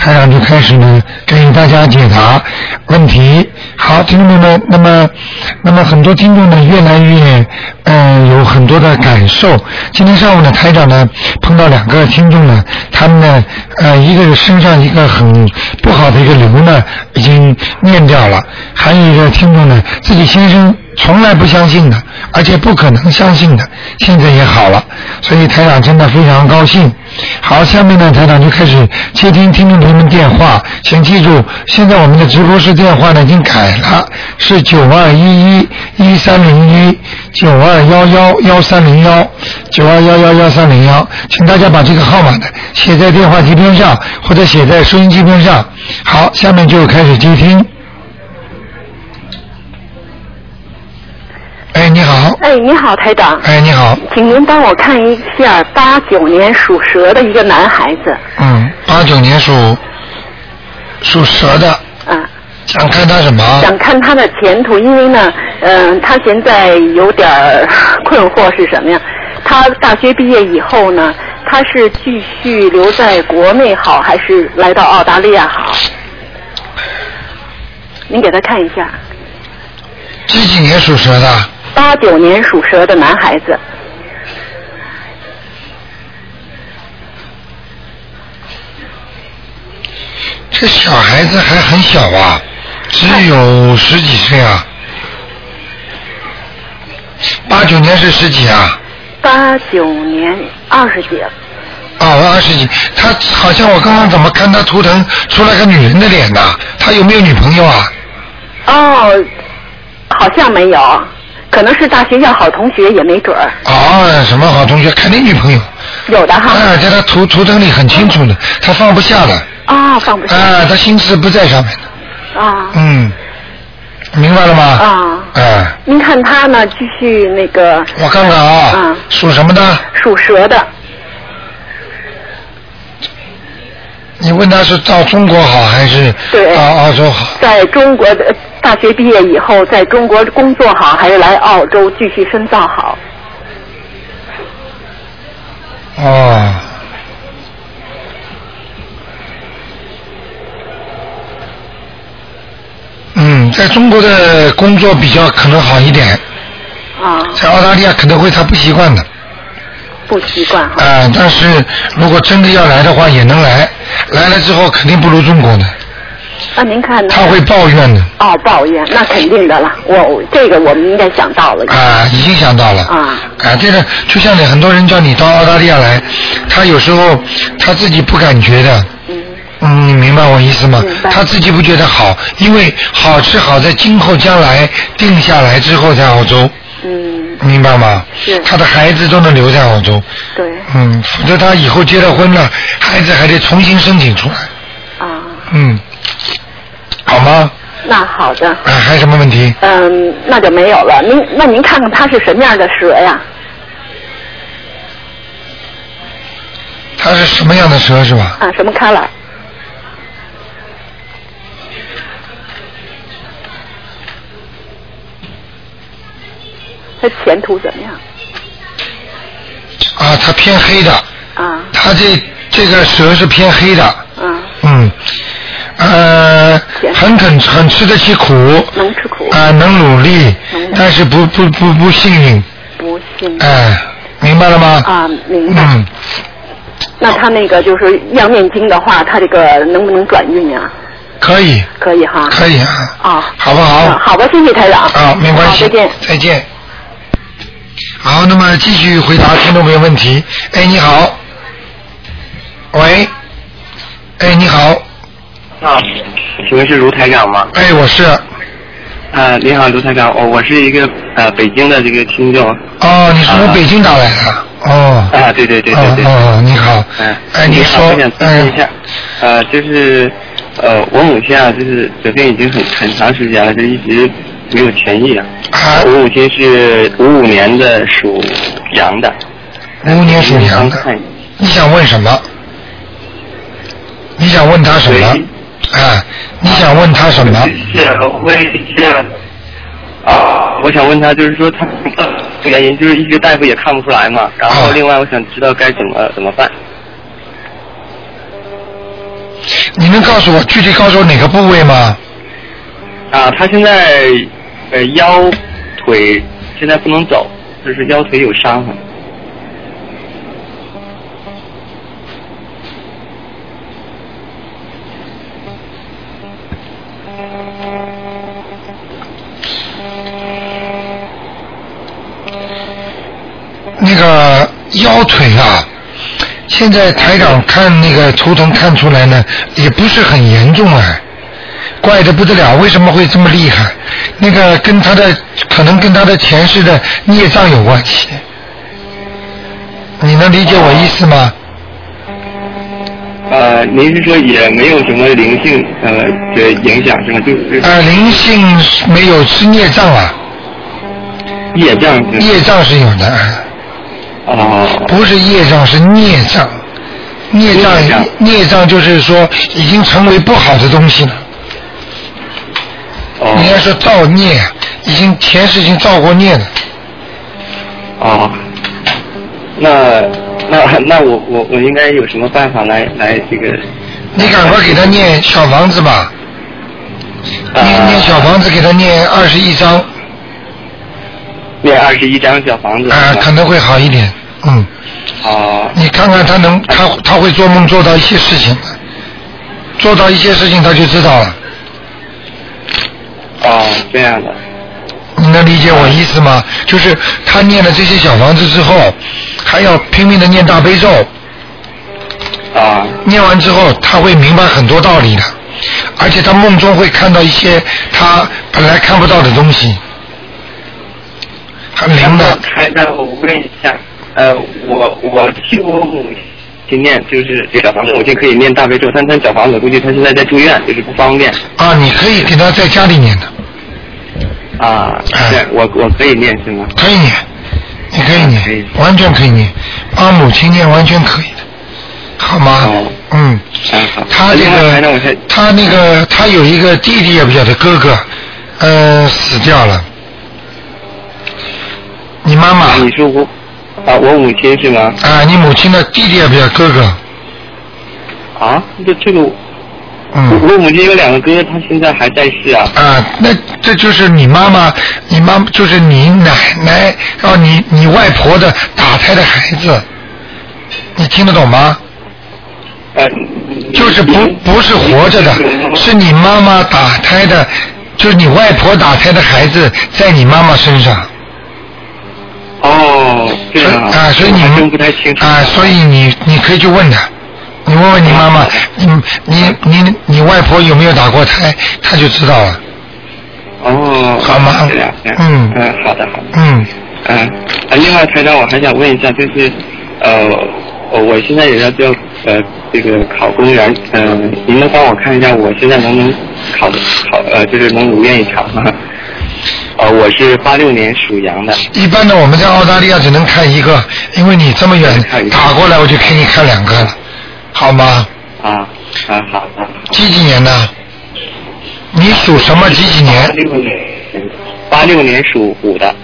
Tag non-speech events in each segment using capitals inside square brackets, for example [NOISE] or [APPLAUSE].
台长就开始呢给大家解答问题。好，听众朋友们，那么那么很多听众呢越来越呃有很多的感受。今天上午呢，台长呢碰到两个听众呢，他们呢呃一个身上一个很不好的一个瘤呢已经念掉了，还有一个听众呢自己先生。从来不相信的，而且不可能相信的，现在也好了，所以台长真的非常高兴。好，下面呢，台长就开始接听听众朋友们电话，请记住，现在我们的直播室电话呢已经改了，是九二一一一三零一九二幺幺幺三零幺九二幺幺幺三零幺，请大家把这个号码呢写在电话机边上或者写在收音机边上。好，下面就开始接听。哎，你好。哎，你好，台长。哎，你好。请您帮我看一下八九年属蛇的一个男孩子。嗯，八九年属属蛇的。嗯。想看他什么？想看他的前途，因为呢，嗯，他现在有点困惑是什么呀？他大学毕业以后呢，他是继续留在国内好，还是来到澳大利亚好？您给他看一下。几几年属蛇的？八九年属蛇的男孩子，这小孩子还很小啊，只有十几岁啊。八九年是十几啊？八九年二十几。哦，二十几，他好像我刚刚怎么看他图腾出来个女人的脸呢？他有没有女朋友啊？哦，好像没有。可能是大学校好同学也没准儿。哦，什么好同学？肯定女朋友。有的哈。啊，在他图图腾里很清楚的，他放不下了。啊，放不下。啊，他心思不在上面的。啊。嗯，明白了吗？啊。哎。您看他呢，继续那个。我看看啊。嗯。属什么的？属蛇的。你问他是到中国好还是到澳洲好？在中国的大学毕业以后，在中国工作好，还是来澳洲继续深造好？哦，嗯，在中国的工作比较可能好一点。啊。在澳大利亚可能会他不习惯的。不习惯哈。啊，但是如果真的要来的话，也能来。来了之后，肯定不如中国的。啊，您看呢。他会抱怨的。哦，抱怨，那肯定的了。我这个我们应该想到了。啊，已经想到了。啊。啊，这个就像你很多人叫你到澳大利亚来，他有时候他自己不感觉的。嗯。嗯，你明白我意思吗？他自己不觉得好，因为好是好在今后将来定下来之后在澳洲。嗯。明白吗？是。他的孩子都能留在澳洲。对。嗯，否则他以后结了婚了，孩子还得重新申请出来。啊。嗯。好吗？那好的。啊，还有什么问题？嗯，那就没有了。您那您看看它是什么样的蛇呀？它是什么样的蛇是吧？啊，什么 color？他前途怎么样？啊，它偏黑的。啊。它这这个蛇是偏黑的。嗯。嗯。呃，很肯很吃得起苦。能吃苦。啊，能努力。但是不不不不幸运。不幸运。哎，明白了吗？啊，明白。嗯。那他那个就是要念经的话，他这个能不能转运呀？可以。可以哈。可以啊。啊。好不好？好吧，谢谢台长。啊，没关系。再见。再见。好，那么继续回答听众朋友问题。哎，你好。喂。哎，你好。啊，请问是卢台长吗？哎，我是。啊，你好，卢台长，我我是一个呃北京的这个听众。哦，你是从北京打来的？哦。啊，对对对对对。哦，你好。嗯。哎，你说。我想咨询一下，呃，就是呃，我母亲啊，就是得病已经很很长时间了，就一直没有痊愈啊。啊。我母亲是五五年的，属羊的。五五年属羊的。你想问什么？你想问他什么？哎，你想问他什么？是，我问是啊，我想问他，就是说他原因就是一直大夫也看不出来嘛，然后另外我想知道该怎么怎么办。你能告诉我具体告诉我哪个部位吗？啊，他现在呃腰腿现在不能走，就是腰腿有伤痕。那个腰腿啊，现在台长看那个图腾看出来呢，也不是很严重啊，怪的不得了，为什么会这么厉害？那个跟他的可能跟他的前世的孽障有关系，你能理解我意思吗？呃，您是说也没有什么灵性呃的影响是吗？就是呃，灵性没有是孽障啊，业障是业障是有的。不是业障，是孽障。孽障孽障，就是说已经成为不好的东西了。哦应该说造孽，已经前世已经造过孽了。哦，那那那我我我应该有什么办法来来这个？你赶快给他念小房子吧，啊念念小房子给他念二十一章，念二十一张小房子。啊，可能会好一点。嗯，啊你看看他能，他他会做梦做到一些事情，做到一些事情他就知道了。哦，这样的。你能理解我意思吗？就是他念了这些小房子之后，还要拼命的念大悲咒，啊念完之后他会明白很多道理的，而且他梦中会看到一些他本来看不到的东西，很灵的。开那我问一下，呃，我我替我母亲念就是这小房子，我就可以念大悲咒，但他小房子估计他现在在住院，就是不方便啊，你可以给他在家里念的，啊。哎对，我我可以念是吗？可以念，你可以可念以，完全可以念，帮母亲念完全可以的，好吗？哦嗯。他这另外还让我个，他那个，他有一个弟弟也不晓得哥哥，呃，死掉了。你妈妈啊你说我啊，我母亲是吗？啊，你母亲的弟弟也不要哥哥，啊，这这个嗯我母亲有两个哥哥，他现在还在世啊。啊，那这就是你妈妈，你妈就是你奶奶，哦，你你外婆的打胎的孩子，你听得懂吗？呃，就是不不是活着的，是你妈妈打胎的，就是你外婆打胎的孩子在你妈妈身上。哦，这样啊，所以你不太清楚。啊，所以你你可以去问他，你问问你妈妈，你你你你外婆有没有打过胎，她就知道了。哦，好吗？嗯。嗯，好的，好的。嗯，嗯，啊，另外台长，我还想问一下，就是呃，我我现在也要叫呃这个考公务员，嗯、您能帮我看一下我现在能不能考的考呃就是能如愿以偿吗？呃，我是八六年属羊的。一般的我们在澳大利亚只能看一个，因为你这么远打过来，我就给你看两个了，好吗？啊啊，好的。几几年的？你属什么？几几八年？六年，八六年属虎的。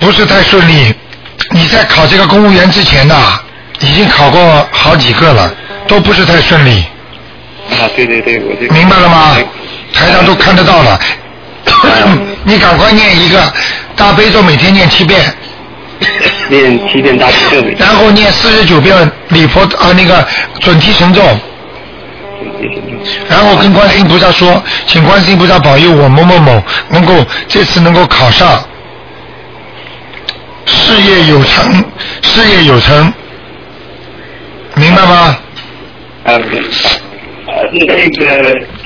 不是太顺利。你在考这个公务员之前呢，已经考过好几个了，都不是太顺利。啊，对对对，我就明白了吗？台上都看得到了。[COUGHS] 你赶快念一个大悲咒，每天念七遍，念七遍大悲咒然后念四十九遍礼佛啊那个准提神咒，然后跟观世音菩萨说，请观世音菩萨保佑我某某某能够这次能够考上，事业有成，事业有成，明白吗？呃，呃，那个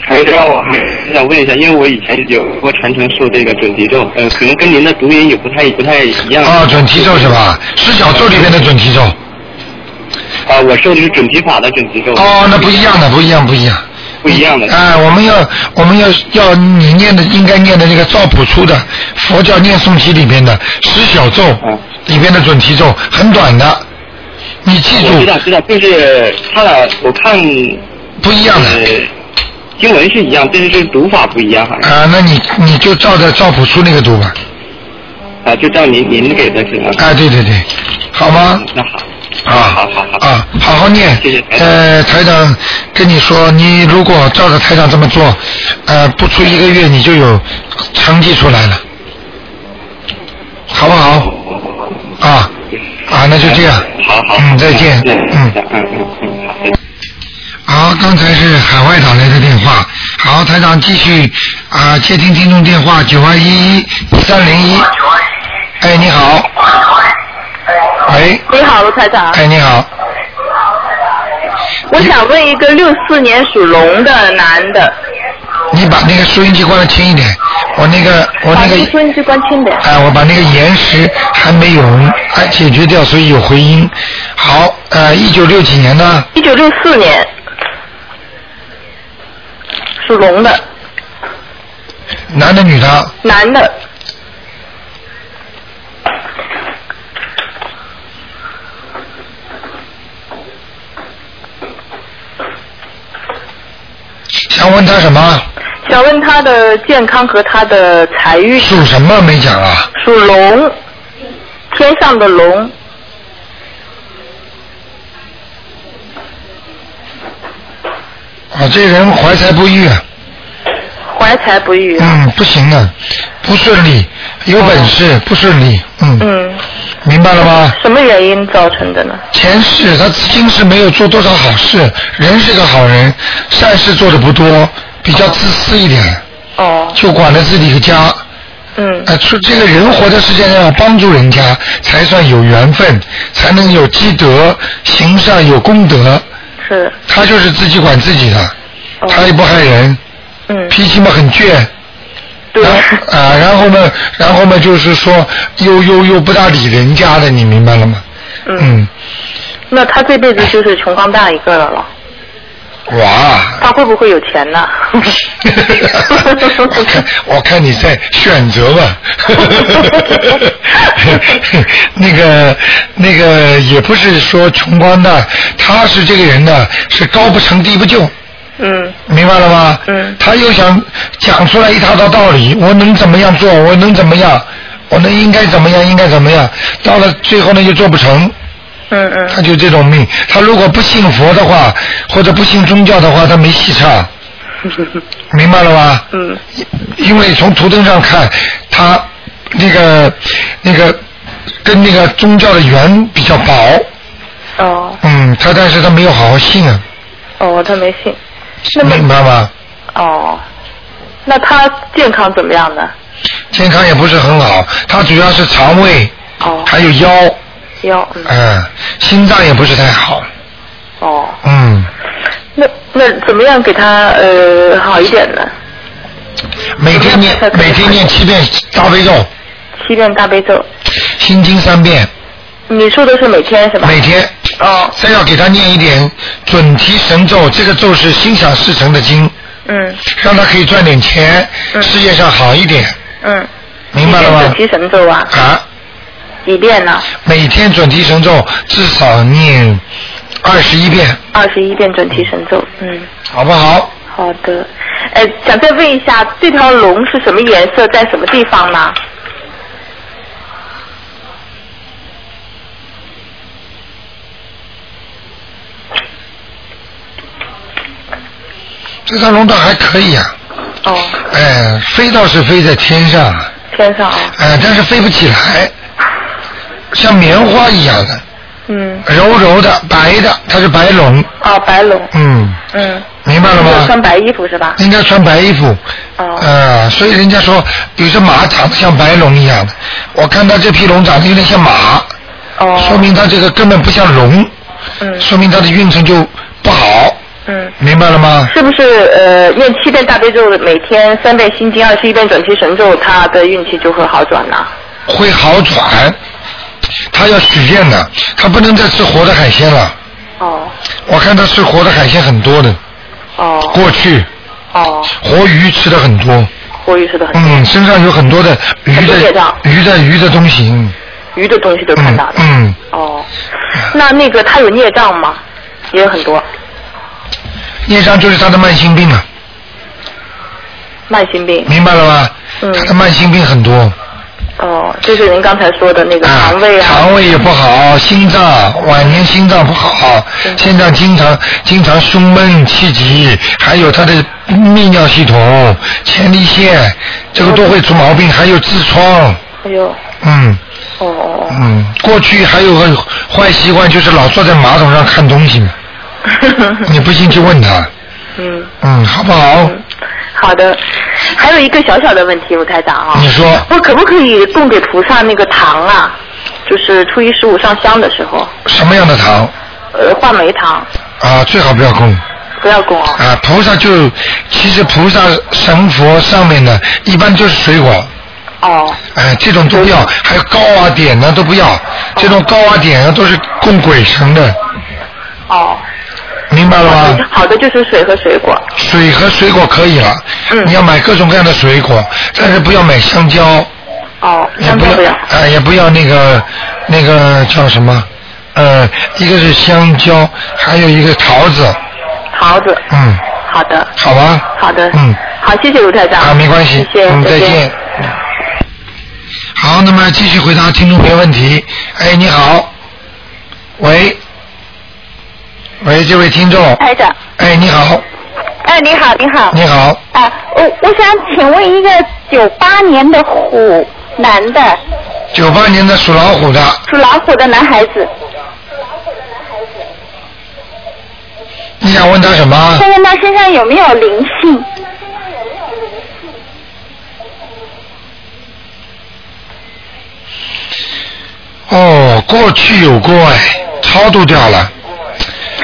台长，我还想问一下，因为我以前有过传承受这个准提咒，呃，可能跟您的读音也不太不太一样。啊，准提咒是吧？十小咒里面的准提咒。啊，我受的是准提法的准提咒。哦，那不一样的，不一样，不一样。不一样的。哎，我们要我们要要你念的应该念的那个赵朴初的佛教念诵集里面的十小咒嗯里边的准提咒很短的，你记住我知道知道，就是他俩我看不一样的。呃经文是一样，但是这个读法不一样，好像啊，那你你就照着赵朴初那个读吧。啊，就照您您给的是吗？啊，对对对，好吗？那好，啊，好好好啊，好好念。谢谢台长呃，台长跟你说，你如果照着台长这么做，呃，不出一个月你就有成绩出来了，好不好？啊啊，那就这样。好好，嗯，再见。嗯嗯。嗯嗯嗯，好。再见好，刚才是海外打来的电话。好，台长继续啊、接听听众电话九二一一三零一。哎，你好。喂，你好，卢台长。哎，你好。我想问一个六四年属龙的男的，你把那个收音机关的轻一点，我那个我那个这个收音机关轻点。哎，我把那个延时还没有哎解决掉，所以有回音。好，呃，一九六几年的，一九六四年属龙的男的女的？男的，想问他什么？想问他的健康和他的财运。属什么没讲啊？属龙，天上的龙，啊，这人怀才不遇，啊，怀才不遇。嗯，不行啊，不顺利，有本事不顺利，嗯，嗯，明白了吗？什么原因造成的呢？前世他今世没有做多少好事，人是个好人，善事做的不多，比较自私一点，哦，就管了自己一个家。嗯啊，出这个人活在世界上要帮助人家，才算有缘分，才能有积德，行善有功德。是，他就是自己管自己的，哦他也不害人，嗯，脾气嘛很倔。对啊，然后呢，然后呢，就是说又又又不大理人家的，你明白了吗？嗯，嗯，那他这辈子就是穷光蛋一个了了，哇！他会不会有钱呢？我 [LAUGHS] 看我看你在选择吧，[LAUGHS] 那个那个也不是说穷光蛋，他是这个人呢是高不成低不就，嗯。明白了吗？嗯。他又想讲出来一大套道理，我能怎么样做，我能怎么样，我能应该怎么样，应该怎么样，到了最后呢又做不成，嗯嗯。他就这种命。他如果不信佛的话，或者不信宗教的话，他没戏唱，[LAUGHS] 明白了吧？嗯。因为从图腾上看，他那个那个跟那个宗教的缘比较薄，哦。嗯，他但是他没有好好信啊，哦，他没信。那么明白吗？哦，那他健康怎么样呢？健康也不是很好，他主要是肠胃，哦，还有腰，腰嗯。嗯，心脏也不是太好，哦，嗯，那那怎么样给他呃好一点呢？每天念每天念七遍大悲咒，七遍大悲咒，心经三遍，你说的是每天是吧？每天哦，再要给他念一点准提神咒，这个咒是心想事成的经，嗯让他可以赚点钱，嗯事业上好一点，嗯。明白了吗几遍？准提神咒啊？啊，几遍呢？每天准提神咒至少念二十一遍，二十一遍准提神咒。嗯，好不好？好的。呃，想再问一下，这条龙是什么颜色，在什么地方呢？这条龙倒还可以啊，哦，哎，飞倒是飞在天上，天上啊。哎，但是飞不起来，像棉花一样的，嗯。柔柔的、白的，它是白龙，哦，白龙。嗯，嗯。明白了吗？穿白衣服是吧？应该穿白衣服，哦。呃，所以人家说有些马长得像白龙一样的，我看到这匹龙长得有点像马，哦。说明它这个根本不像龙，嗯说明它的运程就不好，嗯。明白了吗？是不是呃念七遍大悲咒，每天三遍心经，二十一遍准提神咒，他的运气就会好转呢？会好转，他要许愿的，他不能再吃活的海鲜了。哦我看他吃活的海鲜很多的，哦过去哦，活鱼吃的很多，活鱼吃的很多，嗯，身上有很多的鱼的障鱼的鱼的东西，嗯鱼的东西都看到了。嗯，哦，那那个他有孽障吗？也有很多。业障就是他的慢性病啊，慢性病。明白了吗？嗯他的慢性病很多。哦，就是您刚才说的那个啊肠胃啊。肠胃也不好，心脏晚年心脏不好，心脏经常经常胸闷气急，还有他的泌尿系统、前列腺，这个都会出毛病，还有痔疮，哎呦，嗯哦哦嗯，过去还有个坏习惯就是老坐在马桶上看东西，哦。[LAUGHS] 你不信去问他，嗯。嗯，好不好？好的，还有一个小小的问题，我台长啊，你说我可不可以供给菩萨那个糖啊？就是初一十五上香的时候，什么样的糖呃，话梅糖啊？最好不要供。不要供啊。啊，菩萨就其实菩萨神佛上面的，一般就是水果。哦。哎，这种都不要，还有糕啊点呢都不要，这种糕啊点啊都是供鬼神的，哦。明白了吗？好的，就是水和水果。水和水果可以了，嗯你要买各种各样的水果，但是不要买香蕉，哦，也不要香蕉不要。，哎，也不要那个那个叫什么，呃，一个是香蕉，还有一个桃子，桃子。嗯，好的。好吧？好的。嗯。好，谢谢卢台长。啊，没关系，谢谢，嗯，再见见。。好，那么继续回答听众朋友问题。哎，你好，喂，喂，这位听众，台长，哎，你好，哎，你好，你好，你好，啊，我我想请问一个九八年的虎男的，九八年的属老虎的，属老虎的男孩子，你想问他什么？问问他身上有没有灵性？哦，过去有过哎，超度掉了，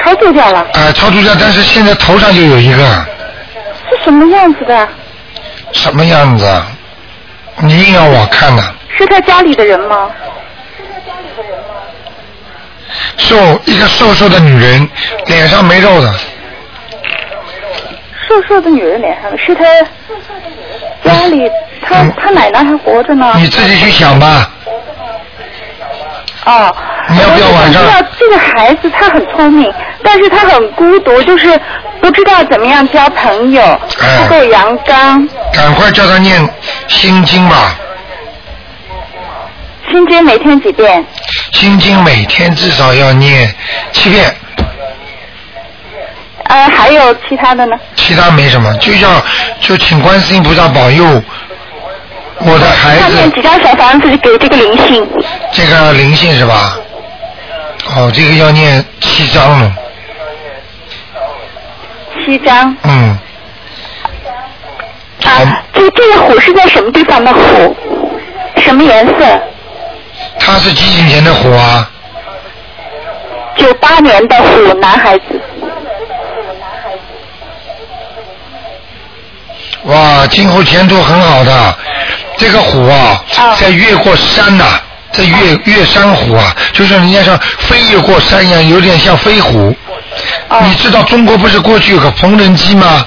超度掉了，啊、超度掉，但是现在头上就有一个，是什么样子的？什么样子啊？你硬要我看呢、是他家里的人吗？是他家里的人吗瘦一个瘦瘦的女人，脸上没肉的，瘦瘦的女人脸上的，是他家里，他嗯他奶奶还活着呢。你自己去想吧。哦，你要不要晚上我知道这个孩子他很聪明，但是他很孤独，就是不知道怎么样交朋友，哎不够阳刚。赶快叫他念心经吧，心经每天几遍？心经每天至少要念七遍，呃，还有其他的呢？其他没什么，就叫就请观世音菩萨保佑我的孩上面子几张小房子给这个灵性？这个灵性是吧？哦，这个要念七张了，七张。嗯，啊，这这个虎是在什么地方的虎？什么颜色？他是几几年的虎啊？九八年的虎男孩子。哇，今后前途很好的。这个虎啊，啊在越过山呐、在越越山虎啊，就是人家像飞越过山一样，有点像飞虎。哦你知道中国不是过去有个缝纫机吗？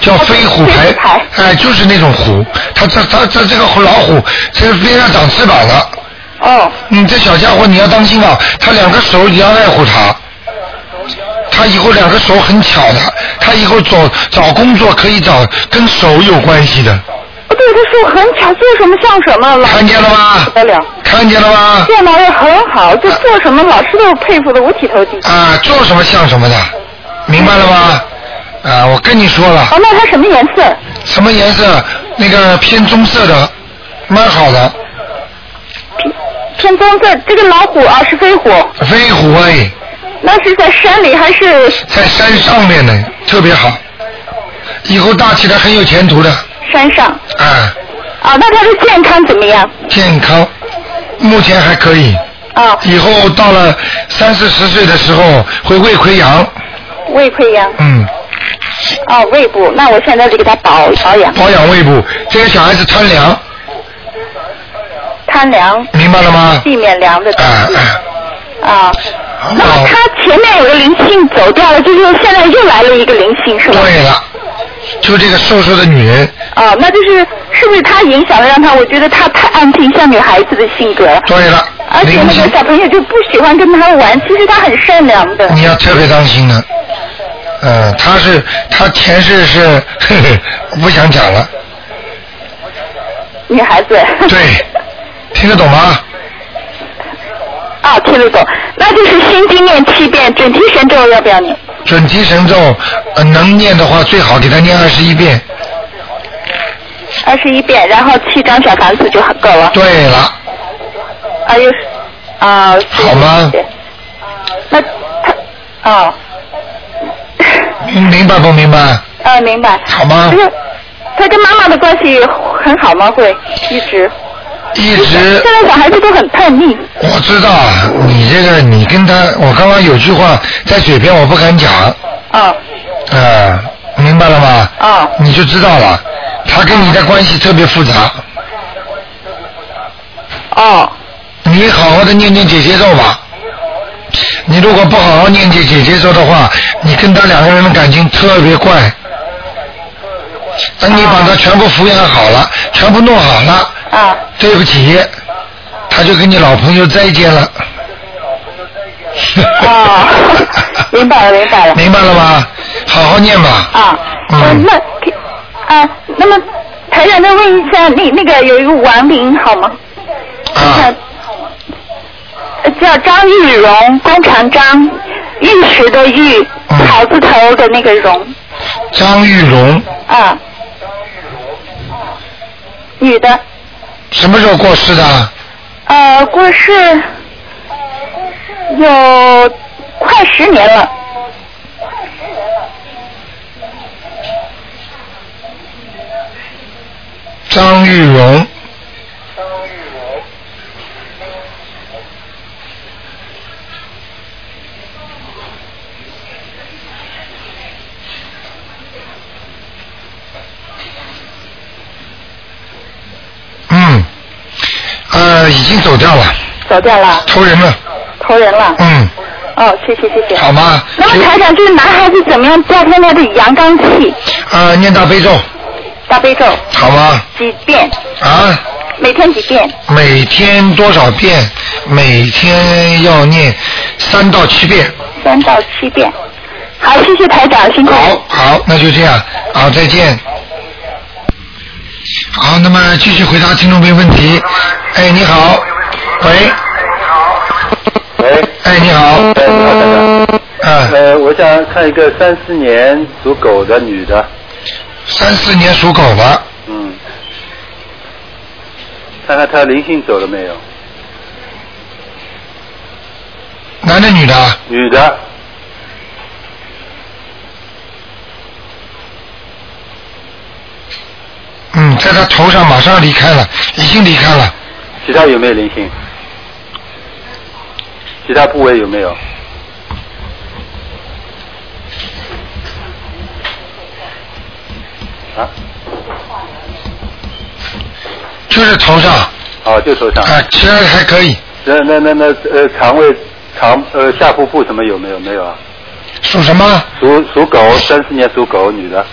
叫飞虎牌牌，哎，就是那种虎。它这它这这个老虎，这个边上长翅膀了。哦，你这小家伙你要当心啊，他两个手你要爱护他。他以后两个手很巧的，他以后找找工作可以找跟手有关系的，对，他说很巧，做什么像什么，老看见了吗不？得了。看见了吗？电脑也很好，就做什么老师都佩服的五体投地。啊，做什么像什么的，明白了吗？啊，我跟你说了，哦，那它什么颜色？什么颜色？那个偏棕色的，蛮好的，偏棕色。这个老虎啊是飞虎，飞虎哎，那是在山里还是在山上面呢，特别好，以后大起来很有前途的，山上？啊，啊，那他的健康怎么样？健康，目前还可以，啊，以后到了三四十岁的时候会胃溃疡，胃溃疡。嗯，哦，胃部。那我现在就给他保保养，保养胃部，这个小孩子贪凉，贪凉，明白了吗？避免凉的东啊西。啊，啊，那他前面有个灵性走掉了，就是现在又来了一个灵性，是吧？对了，就这个瘦瘦的女人，哦，那就是是不是他影响了让他？我觉得他太安静，像女孩子的性格。对了，而且那个小朋友就不喜欢跟他玩，其实他很善良的。你要特别当心的。嗯，他是他前世是，呵呵，我不想讲了。女孩子。对，听得懂吗？啊，听得懂。那就是心经念七遍，准提神咒要不要念？准提神咒、呃能念的话，最好给他念二十一遍。二十一遍，然后七张小房子就很够了。对了，啊，又是啊。好吗？是那他啊，明明白不明白？啊，明白。好吗他跟妈妈的关系很好吗？会一直？一直现在小孩子都很叛逆。我知道啊，你这个你跟他，我刚刚有句话在嘴边我不敢讲，啊呃，明白了吗？啊你就知道了，他跟你的关系特别复杂。哦你好好的念念姐姐咒吧。你如果不好好念姐姐姐咒的话，你跟他两个人的感情特别怪。等你把他全部抚养好了，全部弄好了，啊对不起，他就跟你老朋友再见了。哦，明白了明白了。明白了吗？好好念吧。啊，呃嗯那啊，那么台长再问一下，那那个有一个亡灵好吗？啊，呃叫张玉荣，工长张，玉石的玉，嗯草字头的那个荣张玉荣啊，女的，什么时候过世的？呃，过世有快十年了。张玉荣。嗯，呃，已经走掉了，走掉了，投人了，投人了。嗯，哦，谢谢谢谢。好吗？那么台长，这个男孩子怎么样调动他的阳刚气？呃，念大悲咒，大悲咒好吗？几遍？啊，每天几遍？每天多少遍？每天要念三到七遍。三到七遍。好，谢谢台长，辛苦。好，好，那就这样，好，再见。好，那么继续回答听众朋友问题。哎，你好，喂，喂，哎，你好，哎，你好，先生。嗯，呃，我想看一个三四年属狗的女的，三四年属狗的，嗯，看看她灵性走了没有？男的女的？女的，嗯，在他头上马上离开了，已经离开了。其他有没有灵性？其他部位有没有？啊，就是头上，啊、哦，就头上。啊其他还可以。那那那那呃，肠胃肠呃下腹部什么有没有？没有啊。属什么？属属狗，三四年属狗女的，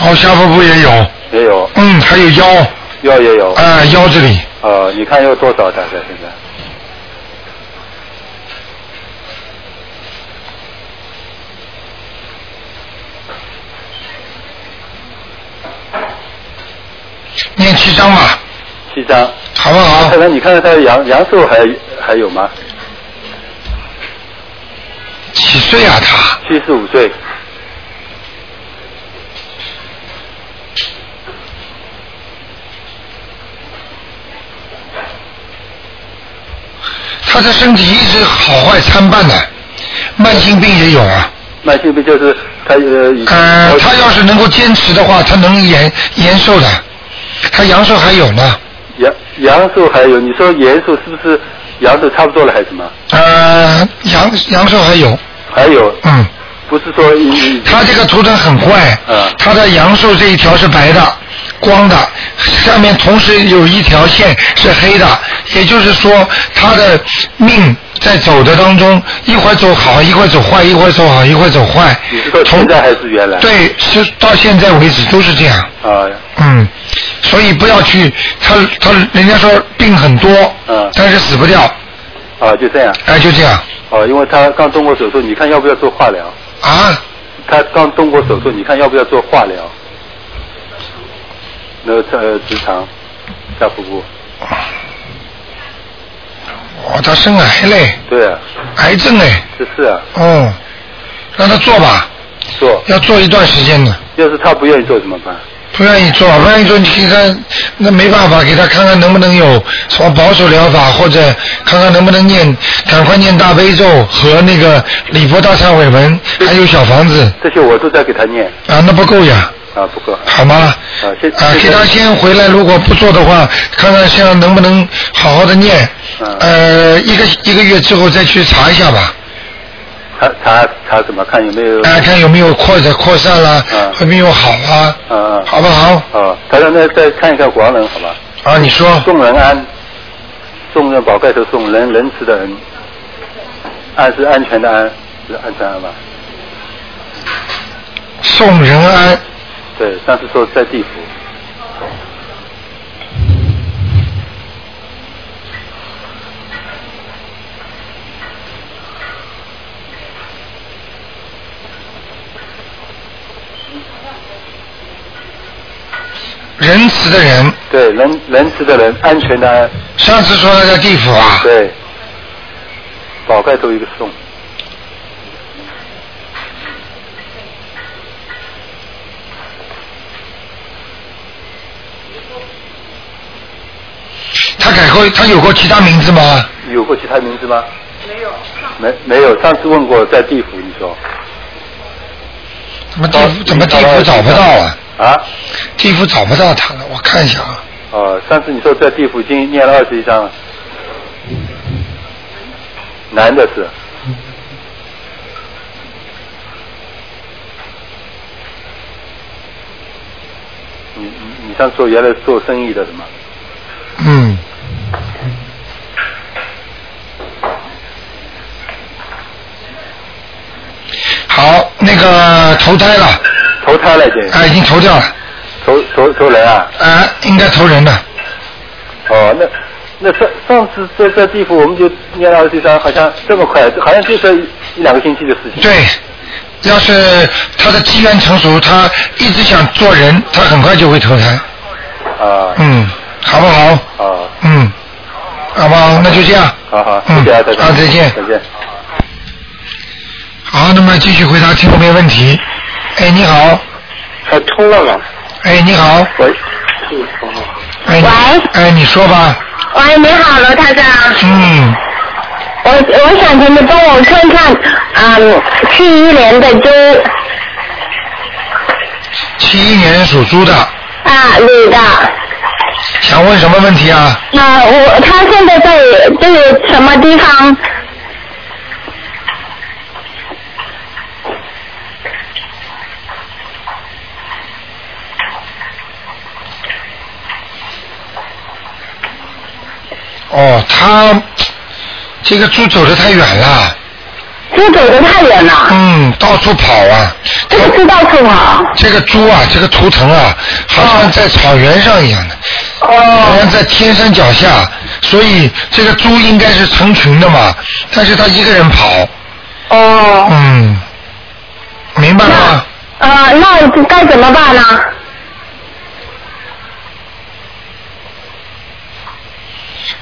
哦，下腹部也有，也有，嗯，还有腰，腰也有。啊、腰这里，呃，你看有多少大概现在？念七张吧，七张。好不好看？看你看看他的阳阳寿还还有吗？几岁啊他？七十五岁。他的身体一直好坏参半的，慢性病也有啊。慢性病就是他呃他要是能够坚持的话，他能延延寿的。他阳寿还有呢，阳阳寿还有，你说延寿是不是阳寿差不多了还是什么？呃，阳阳寿还有，还有？嗯，不是说他这个图腾很怪，嗯。他的阳寿这一条是白的，光的，下面同时有一条线是黑的，也就是说他的命在走的当中，一会儿走好，一会儿走坏，一会儿走好，一会儿走坏你是说，从现在还是原来？对，是到现在为止都是这样，啊。嗯，所以不要去，他他人家说病很多，嗯但是死不掉，啊就这样。哎，就这样。哦，因为他刚动过手术，你看要不要做化疗？啊，他刚动过手术，你看要不要做化疗？那个呃直肠下腹部，哦，他生癌嘞，对啊，癌症嘞，这是啊，哦，让他做吧，做。要做一段时间的。要是他不愿意做怎么办？不愿意做，不愿意做，你给他，那没办法，给他看看能不能有什么保守疗法，或者看看能不能念，赶快念大悲咒和那个礼佛大忏悔文，还有小房子。这些我都在给他念。啊，那不够呀，啊，不够。好吗？啊，谢啊，给他先回来，如果不做的话，看看现在能不能好好的念，嗯呃，一个一个月之后再去查一下吧，查查查怎么看有没有？啊，看有没有扩展扩散啦，啊有没有好啊，嗯嗯。好不好？啊，他让那再看一下国人好吧？啊，你说宋仁安，宋人宝盖头宋仁仁慈的仁，安是安全的安，是安全安吧？宋仁安，对，上次说在地府。仁慈的人，对，仁仁慈的人，安全的安，上次说他在地府啊，对，宝盖头一个宋，他改过，他有过其他名字吗？有过其他名字吗？没有。没没有，上次问过在地府，你说。怎么地府怎么地府找不到啊？啊？地府找不到他了，我看一下啊。哦，上次你说在地府已经念了二十一章了，男的是。你你你上次说原来是做生意的是吗？嗯。好，那个投胎了，投胎了已经。啊，已经投掉了，投投投人啊？啊，应该投人的，哦，那那上上次在在地府我们就念了二十一章，好像这么快，好像就是一两个星期的事情。对。要是他的机缘成熟，他一直想做人，他很快就会投胎。啊。嗯，好不好？啊。嗯，好不好？那就这样。好好，嗯谢谢啊，再见。啊再见再见。好，那么继续回答听众朋友问题。哎，你好。他通了吗？哎，你好。喂。喂哎，你说吧。喂，你好，罗台长。嗯，我我想请你帮我看看，嗯，七一年的猪七一年属猪的，啊，女的，想问什么问题啊？那，我他现在在这个什么地方？哦，他这个猪走的太远了。猪走的太远了。嗯，到处跑啊。这个猪到处跑。这个猪啊，这个图腾啊，好像在草原上一样的，好像在天山脚下，所以这个猪应该是成群的嘛，但是它一个人跑。哦。嗯，明白吗？啊，那该怎么办呢？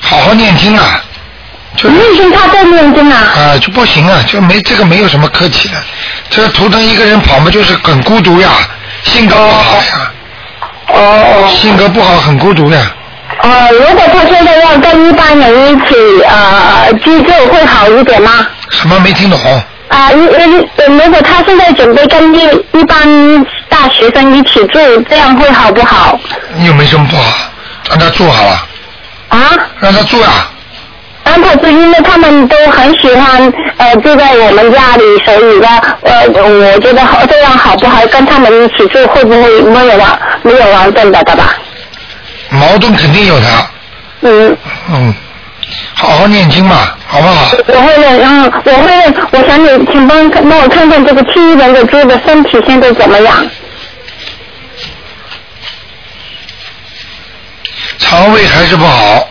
好好念经啊。就念经他在念经啊。啊，就不行啊，就没这个没有什么客气的，这个图腾一个人跑嘛，就是很孤独呀，性格不好呀。哦。性格不好，很孤独的。呃，如果他现在要跟一般人一起呃居住，会好一点吗？什么没听懂？啊，一一呃如果他现在准备跟一一般大学生一起住，这样会好不好？又没什么不好，让他住好了。啊？让他住呀、安排是因为他们都很喜欢呃住在我们家里，所以呢，呃，我觉得好这样好不好？跟他们一起住会不会没有矛没有矛盾的，对吧？矛盾肯定有的。嗯。嗯，好好念经嘛，好不好？我会的，嗯，我会的。我想你，请帮帮我看看这个七一年的猪的身体现在怎么样？肠胃还是不好。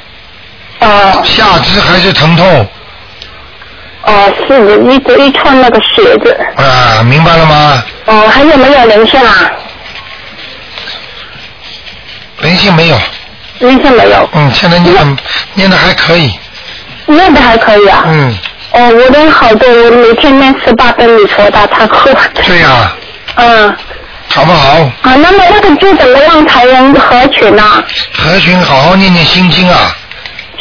哦。下肢还是疼痛。哦，是的，一直一穿那个鞋子。啊，明白了吗？哦，还有没有灵性啊？灵性没有，灵性没有，嗯，现在念念的还可以，念的还可以啊。嗯，哦，我念好多，我每天念十八遍礼佛大忏悔。对呀、嗯。好不好？啊，那么那个猪怎么样才能合群呢？合群好好念念心经啊，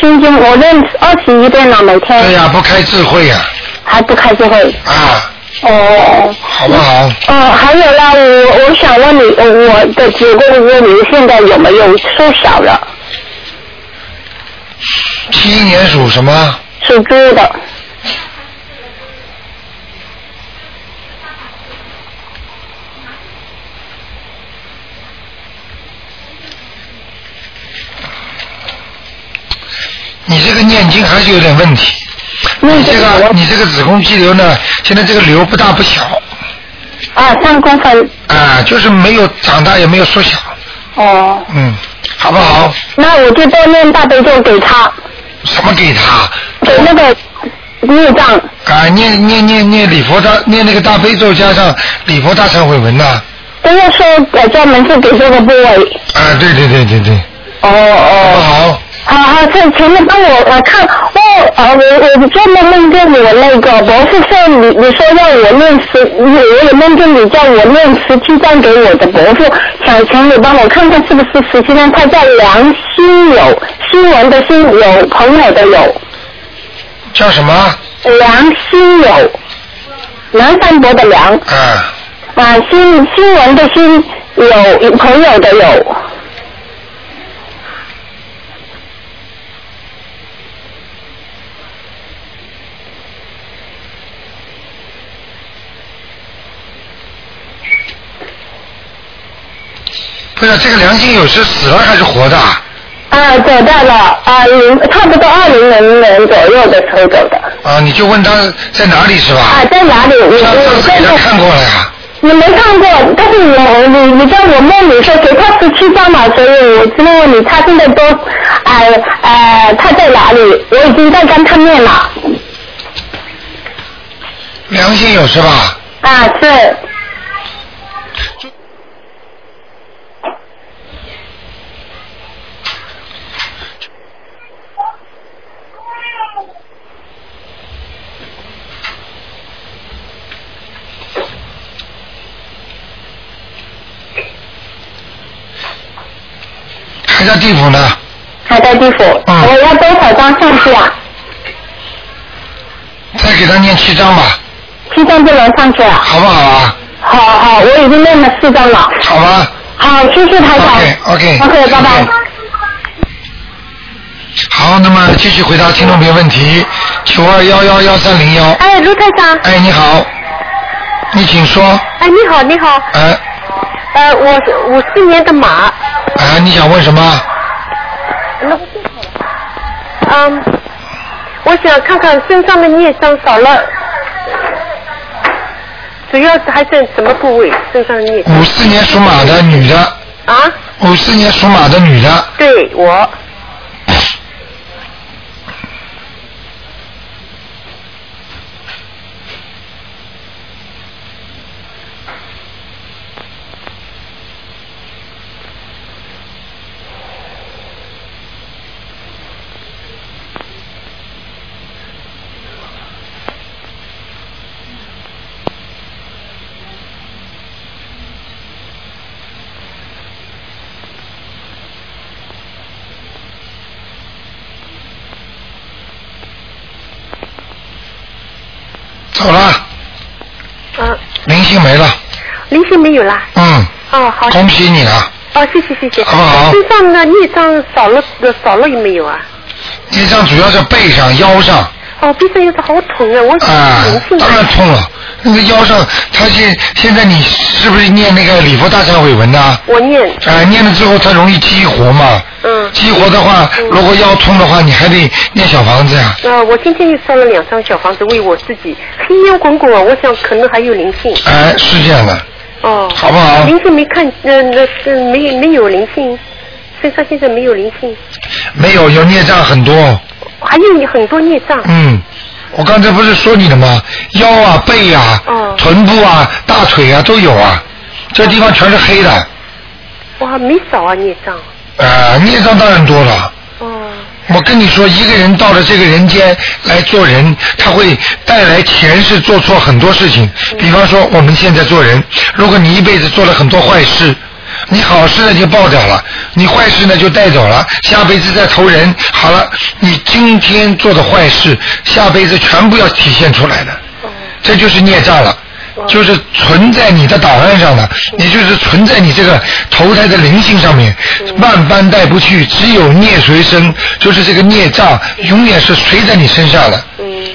心经我念二十一遍了，每天。对呀、不开智慧呀、还不开智慧。啊，哦。好不好？哦，还有啦，我我想问你，呃我的子宫肌瘤现在有没有缩小了？七一年属什么？属猪的。你这个念经还是有点问题。你这个你这个子宫肌瘤呢，现在这个瘤不大不小。啊，三公分。啊，就是没有长大也没有缩小，哦。嗯，好不好？那我就多念大悲咒给他，什么给他？给那个孽障。啊，念念念念礼佛大念那个大悲咒加上礼佛大忏悔文呐、都要说呃专门是给这个部位。啊，对对对对对。哦哦。不好。好好，在前面帮我我看，我呃我我专门梦见我那个博士说你你说让我念十，我也梦见你叫我念十七章给我的伯父，想请你帮我看看是不是十七张，他叫梁新友，新闻的新有朋友的友，叫什么？梁新友，梁山伯的梁，啊，啊新新闻的新有朋友的友。不是这个梁静友是死了还是活的啊？啊，走到了啊，零差不多二零零年左右的时候走的。啊，你就问他在哪里是吧？啊，在哪里？我上上次看过了呀。你没看过，但是我你你在我梦里说给他十七张嘛，所以我就问你他现在都，哎呃他在哪里？我已经在跟他面了。梁心友是吧？啊，是。还在地府呢。还在地府。嗯我要多少张上去啊？再给他念七张吧，七张就能上去了？好不好啊？好好，我已经念了四张了。好吧。好，谢谢台长。OK OK。OK，拜拜。好，那么继续回答听众朋友问题，九二幺幺幺三零幺。哎，卢台长。哎，你好，你请说。哎，你好，你好。哎，呃，我是五四年的马。啊，你想问什么？那嗯，我想看看身上的孽伤少了，主要是还剩什么部位？身上的孽障。五四年属马的女的。啊？五四年属马的女的。对我。走了，嗯，灵性没了，灵性没有啦。嗯，哦，好。恭喜你了。哦，谢谢谢谢。好不好身上的孽障少了少了有没有啊？孽障主要在背上、腰上哦，背上有点好痛啊，我啊当然痛了。那个腰上，他现现在你是不是念那个礼佛大忏悔文呐？我念。啊，念了之后它容易激活嘛。嗯。激活的话，如果腰痛的话，你还得念小房子呀。啊，我今天又烧了两张小房子为我自己，黑烟滚滚啊，我想可能还有灵性。哎，是这样的，哦。好不好灵性没看，呃，那是没没有灵性，身上现在没有灵性，没有有孽障很多。还有很多孽障。嗯，我刚才不是说你了吗？腰啊、背啊、哦臀部啊、大腿啊都有啊，这地方全是黑的。哇，没少啊孽障。啊，孽障当然多了。哦。我跟你说，一个人到了这个人间来做人，他会带来前世做错很多事情。比方说，我们现在做人，如果你一辈子做了很多坏事，你好事呢就报掉了，你坏事呢就带走了，下辈子再投人。好了，你今天做的坏事，下辈子全部要体现出来的，这就是孽障了。就是存在你的档案上的，也就是存在你这个投胎的灵性上面，万般带不去，只有孽随身，就是这个孽障永远是随在你身上的。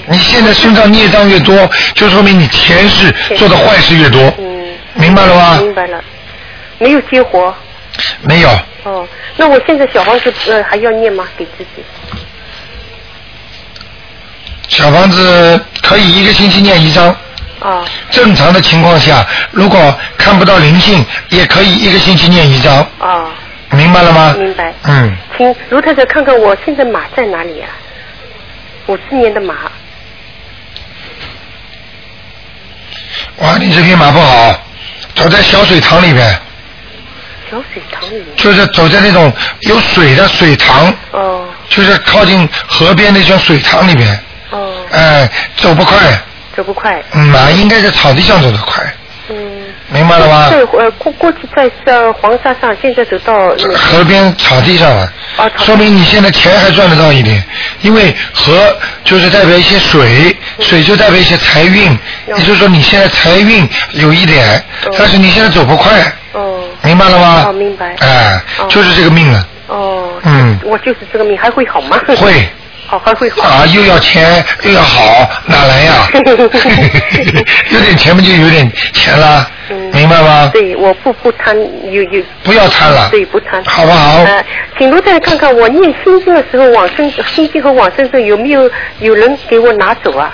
你现在身上孽障越多，就说明你前世做的坏事越多。明白了吗？明白了，没有激活。没有，哦，那我现在小房子呃还要念吗？给自己？小房子可以一个星期念一张。啊。正常的情况下，如果看不到灵性，也可以一个星期念一张。啊。明白了吗？明白。嗯，请卢太太看看我现在马在哪里啊？五四年的马。哇，你这匹马不好，走在小水塘里面，小水塘里面。就是走在那种有水的水塘，哦。就是靠近河边那种水塘里面。哦。哎，走不快，走不快。嗯马应该在草地上走得快。嗯。明白了吗？对，呃，过过去在呃黄沙上，现在走到河边草地上了，哦说明你现在钱还赚得到一点，因为河就是代表一些水，水就代表一些财运，也就是说你现在财运有一点，但是你现在走不快，哦。明白了吗？哦，明白。哎，哦就是这个命了，哦。嗯。我就是这个命，还会好吗？会。好，还会好。啊，又要钱又要好，哪来呀？[LAUGHS] 有点钱不就有点钱了，明白吗？嗯对，我不不贪，有有。不要贪了对，不贪。好不好呃，请卢太太看看我念心经的时候，往生心经和往生咒有没有有人给我拿走啊？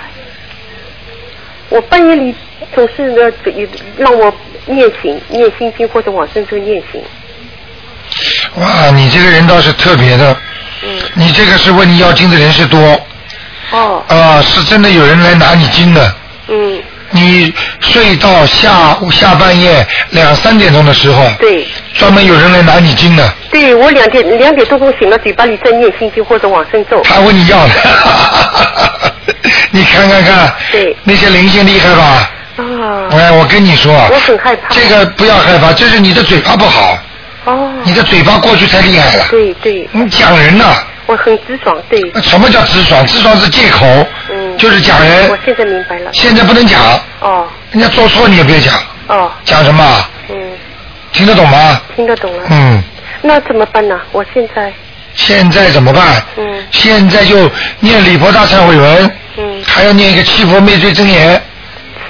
我半夜里总是呢有让我念醒念心经或者往生咒念醒。哇，你这个人倒是特别的，你这个是问你要经的人是多，哦，啊，是真的有人来拿你经的，嗯，你睡到下午下半夜两三点钟的时候，对，专门有人来拿你经的，对我两点两点多钟醒了，嘴巴里在念心经或者往生咒。他问你要的，[LAUGHS] 你看看看，对，那些灵性厉害吧？啊，哎，我跟你说啊，我很害怕。这个不要害怕，这是你的嘴巴不好，哦，你的嘴巴过去太厉害了，对对，你讲人呐、我很直爽，对。什么叫直爽？直爽是借口，嗯，就是讲人我现在明白了。现在不能讲，哦人家做错你也别讲，哦，讲什么？嗯，听得懂吗？听得懂了。嗯，那怎么办呢？我现在，现在怎么办？嗯现在就念礼佛大忏悔文，嗯，还要念一个七佛灭罪真言。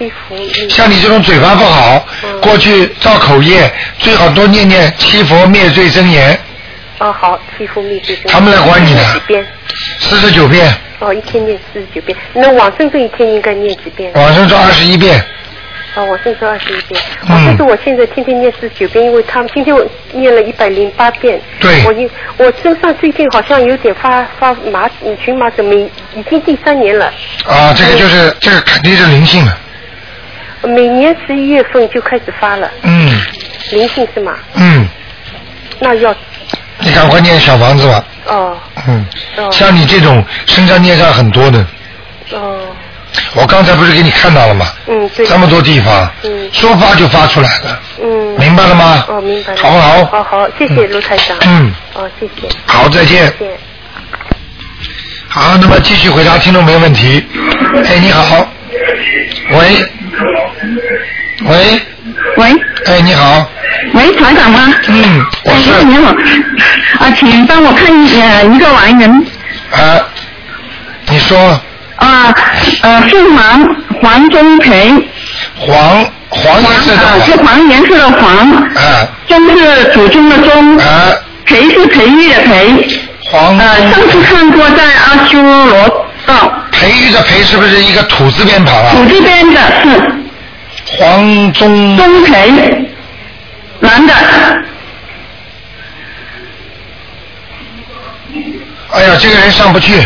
七像你这种嘴巴不好，过去造口业，最好多念念七佛灭罪真言，哦好，七佛灭罪真言。他们来管你的几遍？四十九遍，哦，一天念四十九遍。那往生咒一天应该念几遍？往生咒二十一遍。哦，往生咒二十一遍。哦，嗯但是我现在天天念四十九遍，因为他们今天我念了一百零八遍。对我因我身上最近好像有点发发麻嗯荨麻疹，每已经第三年了。啊，这个就是这个肯定是灵性了。每年十一月份就开始发了，嗯灵性是吗？嗯，那要你赶快念小房子吧。哦嗯，哦像你这种身上孽障很多的，哦我刚才不是给你看到了吗？嗯对。这么多地方，嗯说发就发出来了，嗯。明白了吗？哦，明白了。好不好好好，谢谢卢台长。嗯。哦，谢谢。好再见再见。好，那么继续回答听众没问题。哎，你好，喂，喂，喂，哎，你好，喂，台长吗？嗯，我是。哎你好，啊，请帮我看一呃一个完人。啊，你说。啊，呃，姓黄，黄忠培，黄黄颜色的啊，是黄，黄颜色的黄，啊。忠是祖宗的忠，啊，培是培育的培，黄。呃，上次看过在阿修罗道，培育的培是不是一个土字边旁啊？土字边的是黄忠忠培，男的，哎呀，这个人上不去，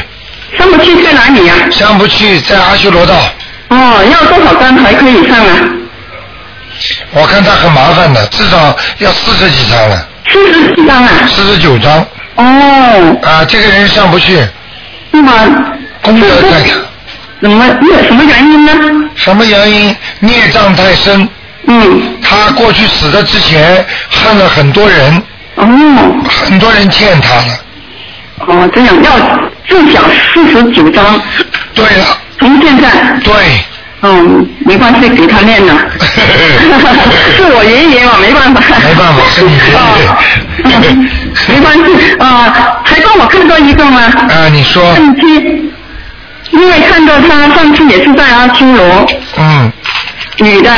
上不去在哪里呀、上不去，在阿修罗道。哦，要多少张才可以上啊？我看他很麻烦的，至少要四十几张了。四十几张啊？四十九张。哦。啊，这个人上不去。是吗？功德在他。怎么？什么原因呢？什么原因？孽障太深。嗯。他过去死的之前恨了很多人。哦。很多人欠他了。哦，这样要至少四十九张。对了。从现在。对。嗯，没关系，给他念了。[LAUGHS] 是我爷爷嘛，没办法。没办法，是你爷爷。[LAUGHS] 没关系啊，还帮我看到一个吗？啊，你说。因为看到他上次也是在阿修罗。嗯。女的。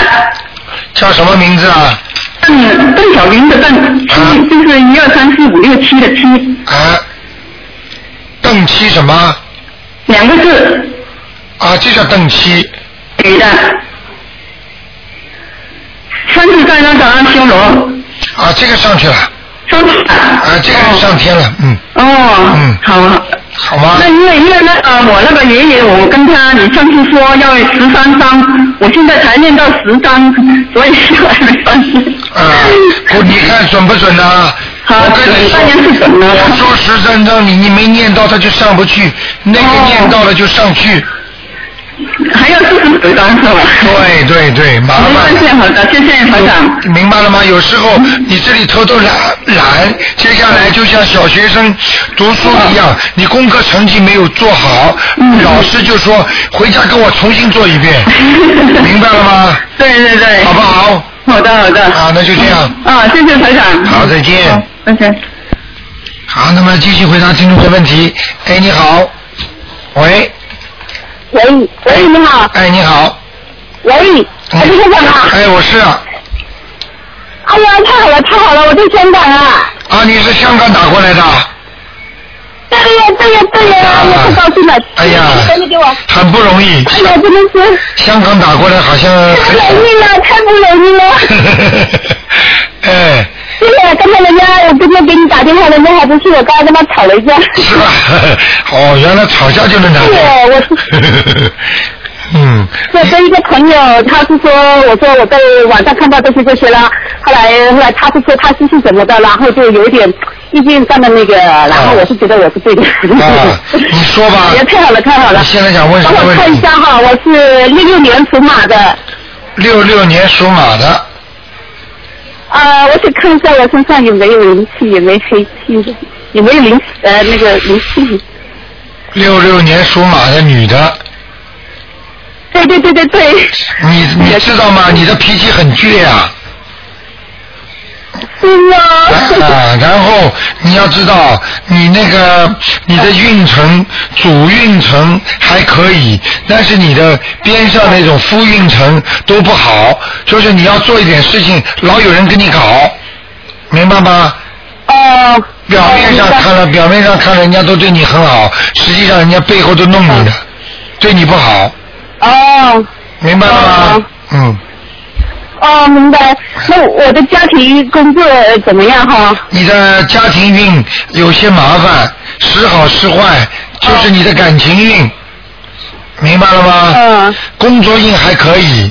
叫什么名字啊？邓邓小云的邓，七就是一二三四五六七的七。啊。邓七什么？两个字。啊，就叫邓七。女的，上次在那个阿修罗。啊，这个上去了。上去了。啊，这个人上天了，嗯。哦。嗯。好。好吗？那因为因为那呃，我那个爷爷，我跟他，你上次说要十三张，我现在才念到十张，[LAUGHS] 所以还没关系。啊，不你看准不准呢？好，我跟你说，我说十三张，你你没念到，他就上不去；那个念到了就上去。[LAUGHS] 还要四十九张是吧？对对对，麻烦。没关系，好的，谢谢台长。明白了吗？有时候你这里偷偷懒懒，接下来就像小学生读书一样，你功课成绩没有做好，老师就说回家跟我重新做一遍，[LAUGHS] 明白了吗？对对对。好不好？好的好的。啊，那就这样。啊，谢谢台长。好，再见。再见。好，那么继续回答听众的问题。哎，你好，喂。喂喂，你好。哎，你好。喂，哎，是香港啊。哎，我是。哎呀，太好了，太好了，我在香港啊。啊，你是香港打过来的？对呀，对呀，对呀，我太高兴了。哎呀，赶紧给我。很不容易。哎呀，真的是。香港打过来好像。太不容易了，太不容易了。[LAUGHS] 哎。对呀，刚才人家我今天给你打电话，人家还不是我刚才跟他吵了一架。是吧？[LAUGHS] 哦，原来吵架就能打。对，我是。[LAUGHS] 嗯。我跟一个朋友，他是说，我说我在网上看到这些这些了，后来后来他是说他是是什么的，然后就有点意见上的那个，然后我是觉得我是对的。啊，你说吧。[LAUGHS] 也太好了，太好了。你现在想问什么帮我看一下哈，我是六六年属马的。六六年属马的。啊，我想看一下我身上有没有灵气，有没有黑气，有没有灵呃那个灵气。六六年属马的女的。对对对对对。你你知道吗？你的脾气很倔呀。啊，然后你要知道，你那个你的运程主运程还可以，但是你的边上那种副运程都不好，就是你要做一点事情，老有人跟你搞，明白吗？哦。表面上看了，表面上看人家都对你很好，实际上人家背后都弄你的，对你不好。哦。明白了吗？嗯。哦，明白。那我的家庭工作怎么样哈？你的家庭运有些麻烦，时好时坏，就是你的感情运，明白了吗？嗯。工作运还可以。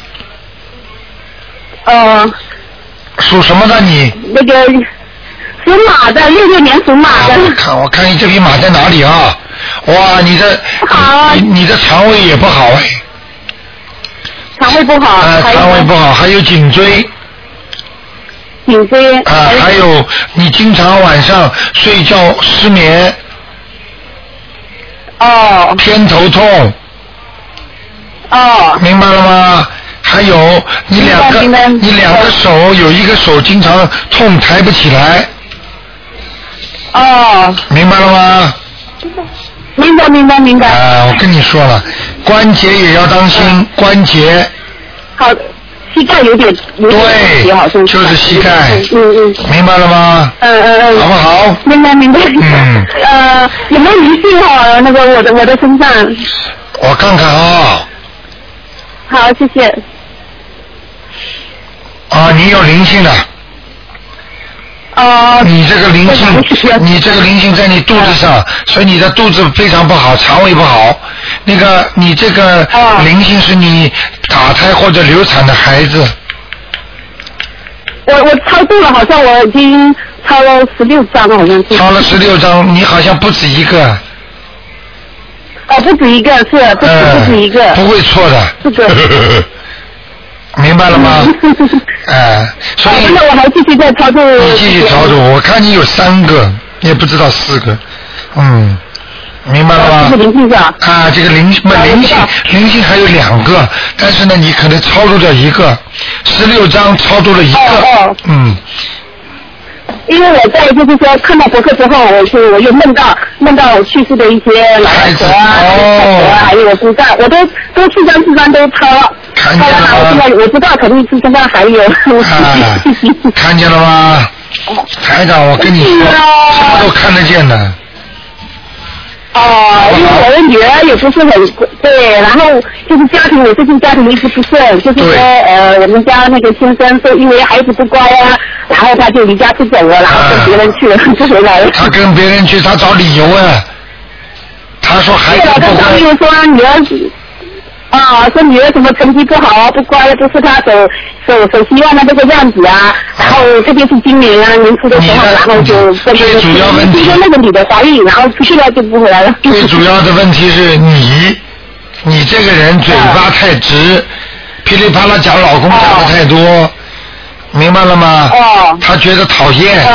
嗯。属什么的你？那个属马的，六六年属马的。我看，我看你这匹马在哪里啊？哇，你的你你的肠胃也不好哎。肠胃不好，呃，肠胃不好，还有颈椎。颈椎。啊，还有你经常晚上睡觉失眠。哦。偏头痛。哦。明白了吗？还有你两个，你两个手有一个手经常痛，抬不起来。哦。明白了吗？明白明白明白。啊，我跟你说了，关节也要当心，关节。好，膝盖有点有点问题，好像就是膝盖。嗯嗯。明白了吗？嗯嗯嗯。好不好？明白明白。嗯。[LAUGHS] 呃，有没有灵性哈？那个我的我的身上。我看看啊。好，谢谢。啊，你有灵性的。哦。你这个灵性，你这个灵性在你肚子上，所以你的肚子非常不好，肠胃不好。那个，你这个灵性是你打胎或者流产的孩子。我我超度了，好像我已经超了十六张好像是。超了十六张，你好像不止一个。哦，不止一个，是不止不止一个。不会错的。这个。[LAUGHS] 明白了吗？[LAUGHS] 哎，所以。那我还继续在操作。你继续操作，我看你有三个，也不知道四个，嗯，明白了吗？这个灵性是吧？啊，这个灵不灵性，灵性还有两个，但是呢，你可能操作掉一个，十六张操作了一个，嗯。因为我在就是说看到博客之后，我就我又梦到梦到我去世的一些老太婆啊、太婆啊，还有我姑丈，我都都四张四张都抄了，抄了，我现在我知道肯定是现在还有。看见了吗？台长，我跟你说，什么都看得见的。哦，因为我的女儿也不是很对，然后就是家庭，我最近家庭一直不顺，就是说呃，我们家那个先生说因为孩子不乖啊，然后他就离家出走了，然后跟别人去了，不回来了。他跟别人去，他找理由啊。他说孩子不乖。对啊，他找理由说女儿。啊，说女儿怎么成绩不好啊，不乖，不是他所所所希望的这个样子啊。然后这边是今年啊年初的时候，然后就最主要问题，今天那个女的怀孕，然后出去了就不回来了。最主要的问题是你，你这个人嘴巴太直，噼里啪啦讲老公讲的太多，明白了吗？哦。他觉得讨厌。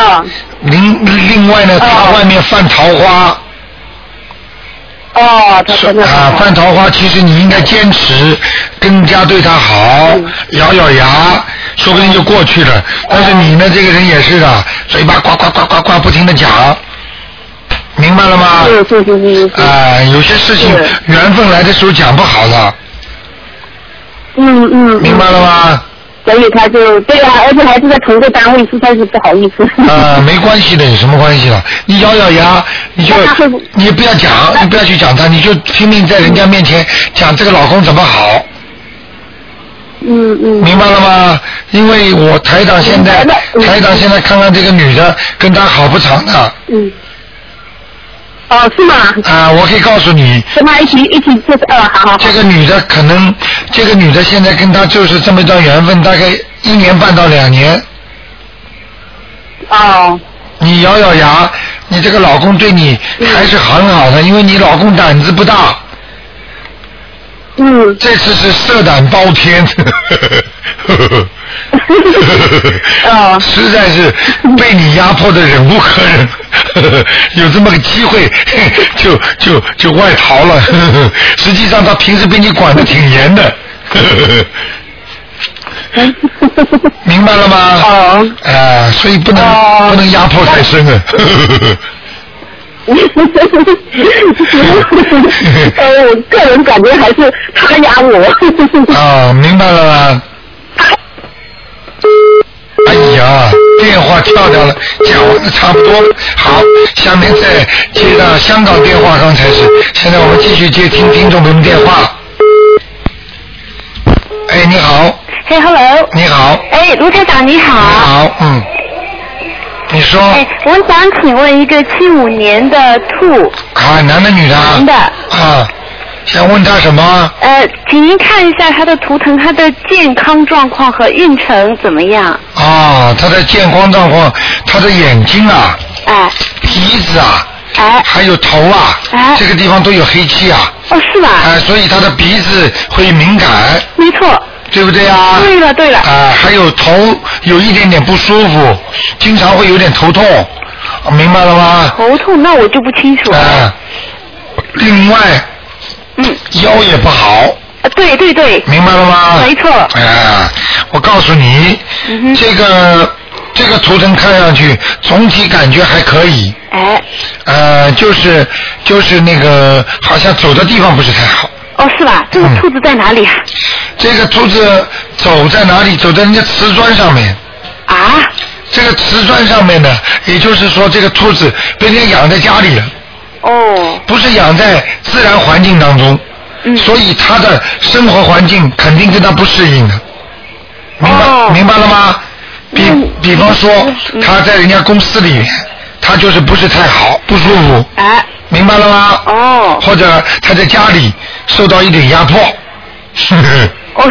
另另外呢，他外面犯桃花。哦，他真的啊，犯桃花，其实你应该坚持，更加对他好，咬咬牙，说不定就过去了。但是你呢，这个人也是的，嘴巴呱呱呱呱呱不停的讲，明白了吗？是是是是。啊，有些事情缘分来的时候讲不好的。嗯嗯。明白了吗？所以他就对啊，而且还是在同个单位，实在是不好意思。啊，没关系的，有什么关系了？你咬咬牙，你就你不要讲，你不要去讲他，你就拼命在人家面前讲这个老公怎么好。嗯嗯。明白了吗？因为我台长现在，台长现在看看这个女的跟他好不长的。嗯。哦，是吗？啊，我可以告诉你。什么一起一起就是呃，好好。这个女的可能，这个女的现在跟他就是这么一段缘分，大概一年半到两年。哦。你咬咬牙，你这个老公对你还是很好的，因为你老公胆子不大。嗯。这次是色胆包天。啊！[LAUGHS] 实在是被你压迫的忍无可忍，有这么个机会 [LAUGHS] 就就就外逃了。[LAUGHS] 实际上他平时被你管的挺严的，明白了吗？啊！啊，所以不能不能压迫太深啊。呃，我个人感觉还是他压我。啊，明白了吗？哎呀，电话跳掉了，讲完的差不多了。好，下面再接到香港电话，刚才是。现在我们继续接听听众朋友电话。哎，你好。嘿，hello。你好。哎，卢台长你好。你好，嗯。你说。哎，我想请问一个七五年的兔。啊，男的女的？男的。啊。想问他什么？呃，请您看一下他的图腾，他的健康状况和运程怎么样？啊，他的健康状况，他的眼睛啊，哎，鼻子啊，哎，还有头啊，哎，这个地方都有黑气啊。哦，是吧？哎，所以他的鼻子会敏感。没错。对不对啊？对了对了。啊，还有头有一点点不舒服，经常会有点头痛，明白了吗？头痛那我就不清楚了。啊，另外。嗯，腰也不好。啊，对对对。明白了吗？没错。哎，我告诉你，嗯、这个这个图腾看上去总体感觉还可以。哎。呃，就是就是那个，好像走的地方不是太好。哦，是吧？这个兔子在哪里啊？这个兔子走在哪里？走在人家瓷砖上面。啊？这个瓷砖上面呢，也就是说，这个兔子被人家养在家里了。哦，不是养在自然环境当中，嗯，所以它的生活环境肯定跟它不适应的，明白、明白了吗？比比方说，他在人家公司里面，他就是不是太好，不舒服，哎，明白了吗？哦，或者他在家里受到一点压迫，[LAUGHS] 哦，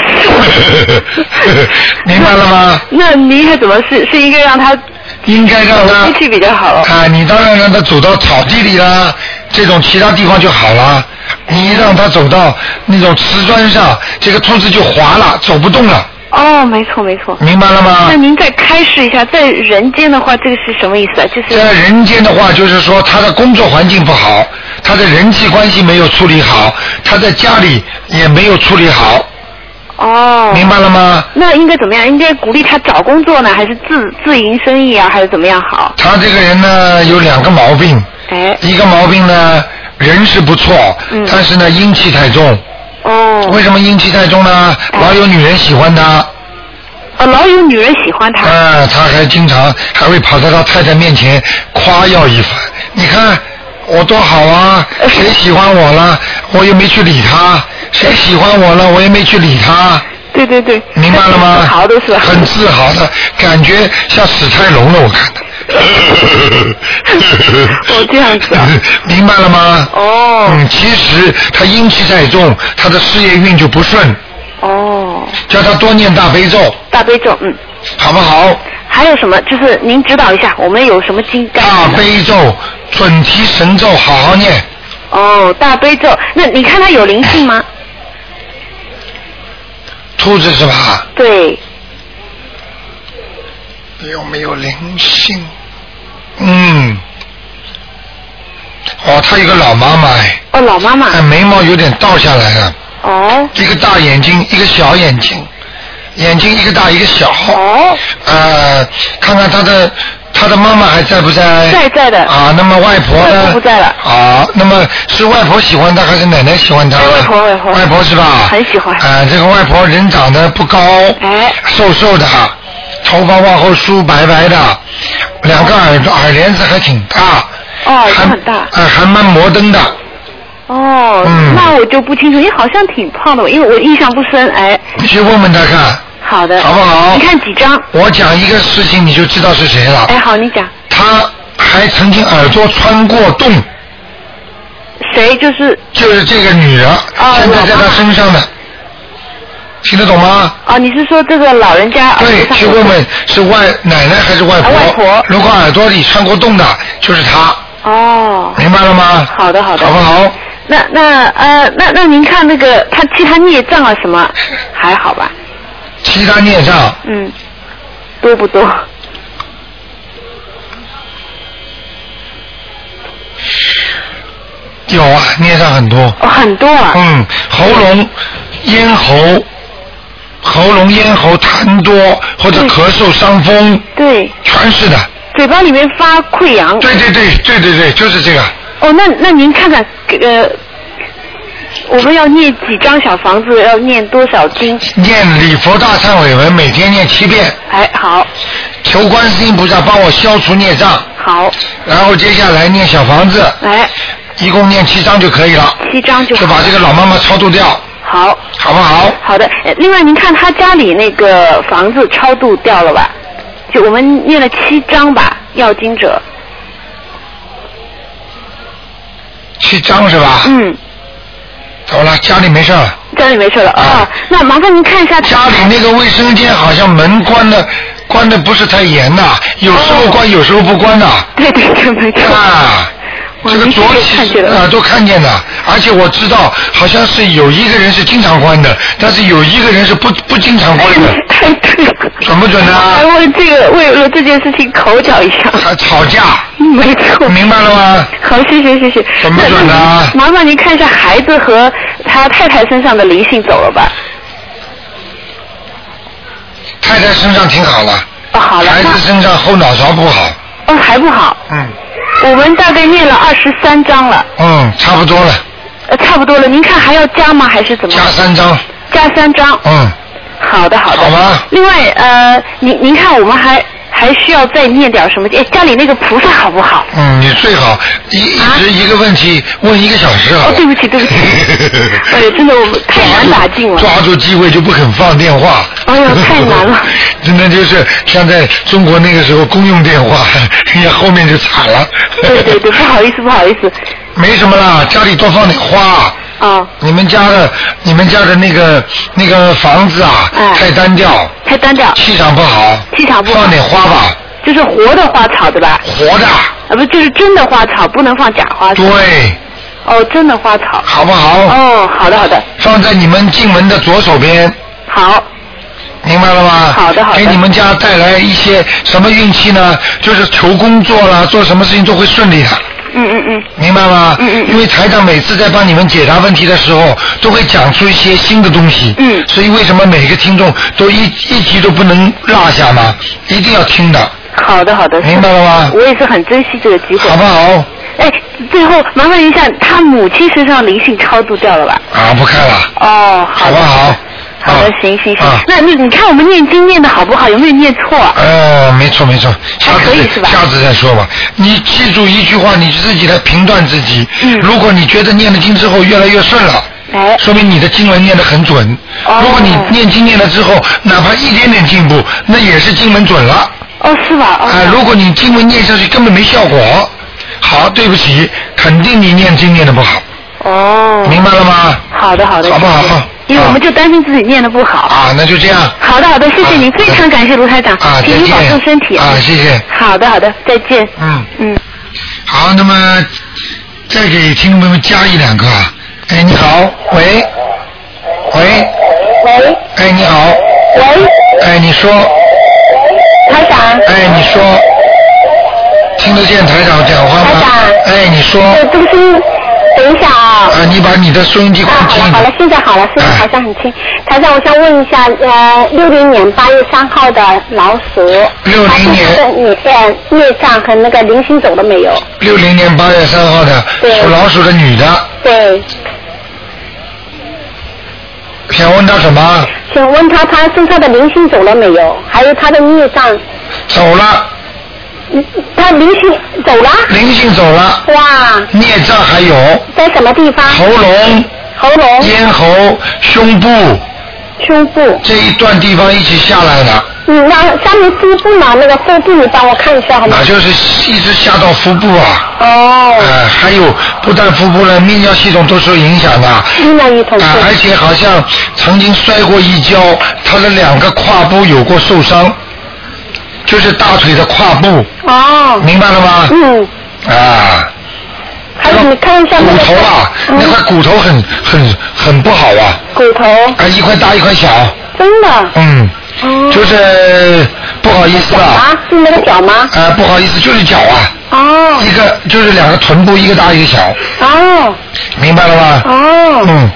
是，[LAUGHS] [LAUGHS] 明白了吗？那您该怎么是是应该让他应该让他天气比较好。啊，你当然让他走到草地里啦，这种其他地方就好了。你让他走到那种瓷砖上，这个兔子就滑了，走不动了。哦，没错没错。明白了吗那您再开示一下，在人间的话，这个是什么意思啊？就是在人间的话，就是说他的工作环境不好，他的人际关系没有处理好，他在家里也没有处理好。哦。明白了吗？那应该怎么样？应该鼓励他找工作呢，还是自自营生意啊，还是怎么样好？他这个人呢有两个毛病，哎，一个毛病呢人是不错，嗯但是呢阴气太重。哦。为什么阴气太重呢？老有女人喜欢他。哦，老有女人喜欢他。啊，他还经常还会跑到他太太面前夸耀一番。你看我多好啊，[LAUGHS] 谁喜欢我了，我又没去理他；谁喜欢我了，我也没去理他。对对对。明白了吗？自豪的是吧？很自豪的感觉，像史泰龙了，我看的。[LAUGHS] 哦，这样子啊。明白了吗？哦。嗯，其实他阴气太重，他的事业运就不顺。哦。叫他多念大悲咒，大悲咒，嗯。好不好？还有什么？就是您指导一下，我们有什么经该大悲咒、准提神咒，好好念。哦，大悲咒。那你看他有灵性吗？兔子是吧？对。有没有灵性？嗯。哦，她有个老妈妈哎。哦，老妈妈。哎，眉毛有点倒下来了。哦。一个大眼睛，一个小眼睛，眼睛一个大一个小。哦。呃，看看她的她的妈妈还在不在？在在的。啊，那么外婆呢？外婆不在了。啊，那么是外婆喜欢他还是奶奶喜欢他？外婆外婆。外婆是吧？很喜欢。啊，这个外婆人长得不高，哎，瘦瘦的，头发往后梳，白白的，两个耳朵耳帘子还挺大，哦，也很大。呃，还蛮摩登的。哦，嗯那我就不清楚，你好像挺胖的，因为我印象不深。哎，你去问问他看，好的。好不好你看几张？我讲一个事情你就知道是谁了。哎，好，你讲。他还曾经耳朵穿过洞。谁就是？就是这个女人，哦现在在他身上的，听得懂吗？哦，你是说这个老人家对，去问问是外奶奶还是外婆。啊外婆如果耳朵里穿过洞的，就是他，哦。明白了吗？好的，好的。好不好？那那呃，那那您看那个他其他孽障啊什么还好吧？其他孽障嗯，多不多？有啊，孽障很多。哦，很多啊。嗯，喉咙、咽喉、喉咙、咽喉痰多或者咳嗽、伤风，对。全是的。嘴巴里面发溃疡。对对对对对对，就是这个。哦，那那您看看呃，我们要念几张小房子，要念多少经？念礼佛大忏悔文，每天念七遍。哎，好。求观世音菩萨帮我消除孽障。好。然后接下来念小房子。哎。一共念七张就可以了。七张就好就把这个老妈妈超度掉，好。好不好？好的，呃另外您看他家里那个房子超度掉了吧？就我们念了七张吧，要经者。七张是吧？嗯。走了，家里没事了。家里没事了啊、哦那麻烦您看一下。家里那个卫生间好像门关的关的不是太严呐，有时候关，有时候不关呐。对对对，没错。啊，这个浊气啊都看见的，而且我知道好像是有一个人是经常关的，但是有一个人是不不经常关的。太对了。准不准呢？还为这个为了这件事情口角一下。还吵架。没错。明白了吗？好，谢谢谢谢。准不准呢？麻烦您看一下孩子和他太太身上的灵性走了吧？太太身上挺好了。哦，好了。孩子身上后脑勺不好。哦，还不好。嗯。我们大概念了二十三章了，嗯，差不多了，呃，差不多了。您看还要加吗？还是怎么？加三章。加三章。嗯。好的，好的。好吧。另外，呃，您您看我们还还需要再念点什么？哎，家里那个菩萨好不好？嗯，你最好一一直一个问题问一个小时啊哦，对不起，对不起。[LAUGHS] 哎呀，真的我们太难打进了。抓住机会就不肯放电话。哎呀，太难了。[LAUGHS] 真的就是像在中国那个时候公用电话，人 [LAUGHS] 家后面就惨了。对对对，不好意思，不好意思。没什么啦，家里多放点花。哦。你们家的你们家的那个那个房子啊，太单调。太单调。气场不好。气场不好。放点花吧。就是活的花草对吧？活的。啊不，就是真的花草，不能放假花草。对。哦，真的花草。好不好？哦，好的好的。放在你们进门的左手边。好。明白了吗？好的好的。给你们家带来一些什么运气呢？就是求工作啦，做什么事情都会顺利的。嗯嗯嗯。明白吗？嗯嗯。因为台长每次在帮你们解答问题的时候，都会讲出一些新的东西。嗯。所以为什么每个听众都一一集都不能落下吗？一定要听的。好的好的。明白了吗？我也是很珍惜这个机会。好不好？哎，最后麻烦一下，他母亲身上灵性超度掉了吧？啊，不看了。哦，好不好？好的，行行行。那你你看我们念经念的好不好？有没有念错？呃，没错没错，下次下次再说吧。你记住一句话，你自己来评断自己。嗯。如果你觉得念了经之后越来越顺了，哎，说明你的经文念得很准。哦。如果你念经念了之后，哪怕一点点进步，那也是经文准了。哦，是吧？啊，如果你经文念下去根本没效果，好，对不起，肯定你念经念的不好。哦。明白了吗？好的好的。好不好？因为我们就担心自己念的不好。啊，那就这样。好的好的，谢谢您，非常感谢卢台长，啊，请您保重身体。啊，谢谢。好的好的，再见。嗯嗯。好，那么再给听众朋友们加一两个啊。哎，你好，喂，喂，喂，哎，你好，喂，哎，你说，台长，哎，你说，听得见台长讲话吗？台长，哎，你说，等一下啊。啊，你把你的收音机关啊，好了好了，现在好了，声音好像很轻。台上，我想问一下，呃，六零年八月三号的老鼠，六零年的孽呃孽障和那个灵性走了没有？六零年八月三号的对属老鼠的女的，对，想问他什么？请问他他身上的灵性走了没有？还有他的孽障，走了，嗯他灵性走了？灵性走了，哇，孽障还有在什么地方？喉咙、喉咙、咽喉、胸部胸部。这一段地方一起下来了，嗯，那下面腹部嘛，那个腹部你帮我看一下好吗？那就是一直下到腹部啊。哦。呃，还有不但腹部呢，泌尿系统都受影响的。泌尿系统啊、而且好像曾经摔过一跤，他的两个胯部有过受伤，就是大腿的胯部，哦。明白了吗？嗯。啊。还有你看一下那骨头啊，那块骨头很很很不好啊，骨头。啊，一块大一块小，真的。嗯，就是不好意思啊，啊，是那个脚吗？啊，不好意思，就是脚啊，哦。一个就是两个臀部，一个大一个小，哦。明白了吗？哦。嗯。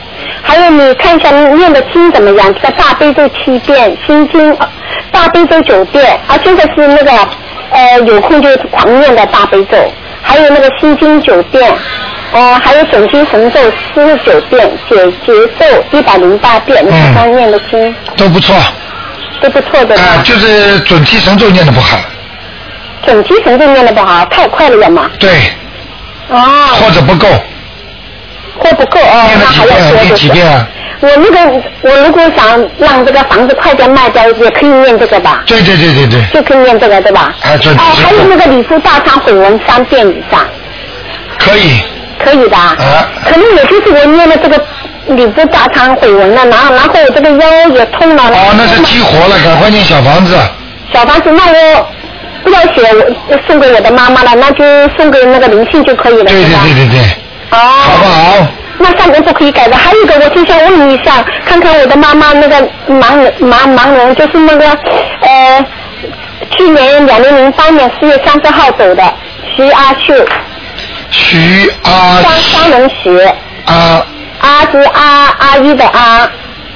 还有你看一下念的经怎么样？这个大悲咒七遍，心经呃大悲咒九遍，啊，这个是那个呃有空就狂念的大悲咒，还有那个心经九遍，哦、还有准提神咒四十九遍，解结咒一百零八遍，你刚刚念的经都不错，都不错的。啊，就是准提神咒念的不好，准提神咒念的不好，太快了嘛？对，啊。或者不够，或不够哦，那还要多念就是。几遍啊？我如果，我如果想让这个房子快点卖掉，也可以念这个吧？对对对对对，就可以念这个对吧？啊，准哦，还有那个礼佛大忏悔文三遍以上，可以，可以的。啊。啊，可能也就是我念了这个礼佛大忏悔文了，然后然后我这个腰也痛了。哦，那是激活了，赶快念小房子，小房子，那我不要写我送给我的妈妈了，那就送给那个灵性就可以了，对对？对对对，哦。好不好？那上面不可以改的。还有一个，我就想问你一下，看看我的妈妈那个盲人盲盲人，就是那个呃，去年两零零八年四月三十号走的徐阿秀，徐阿双双人徐，阿阿是阿阿姨的阿，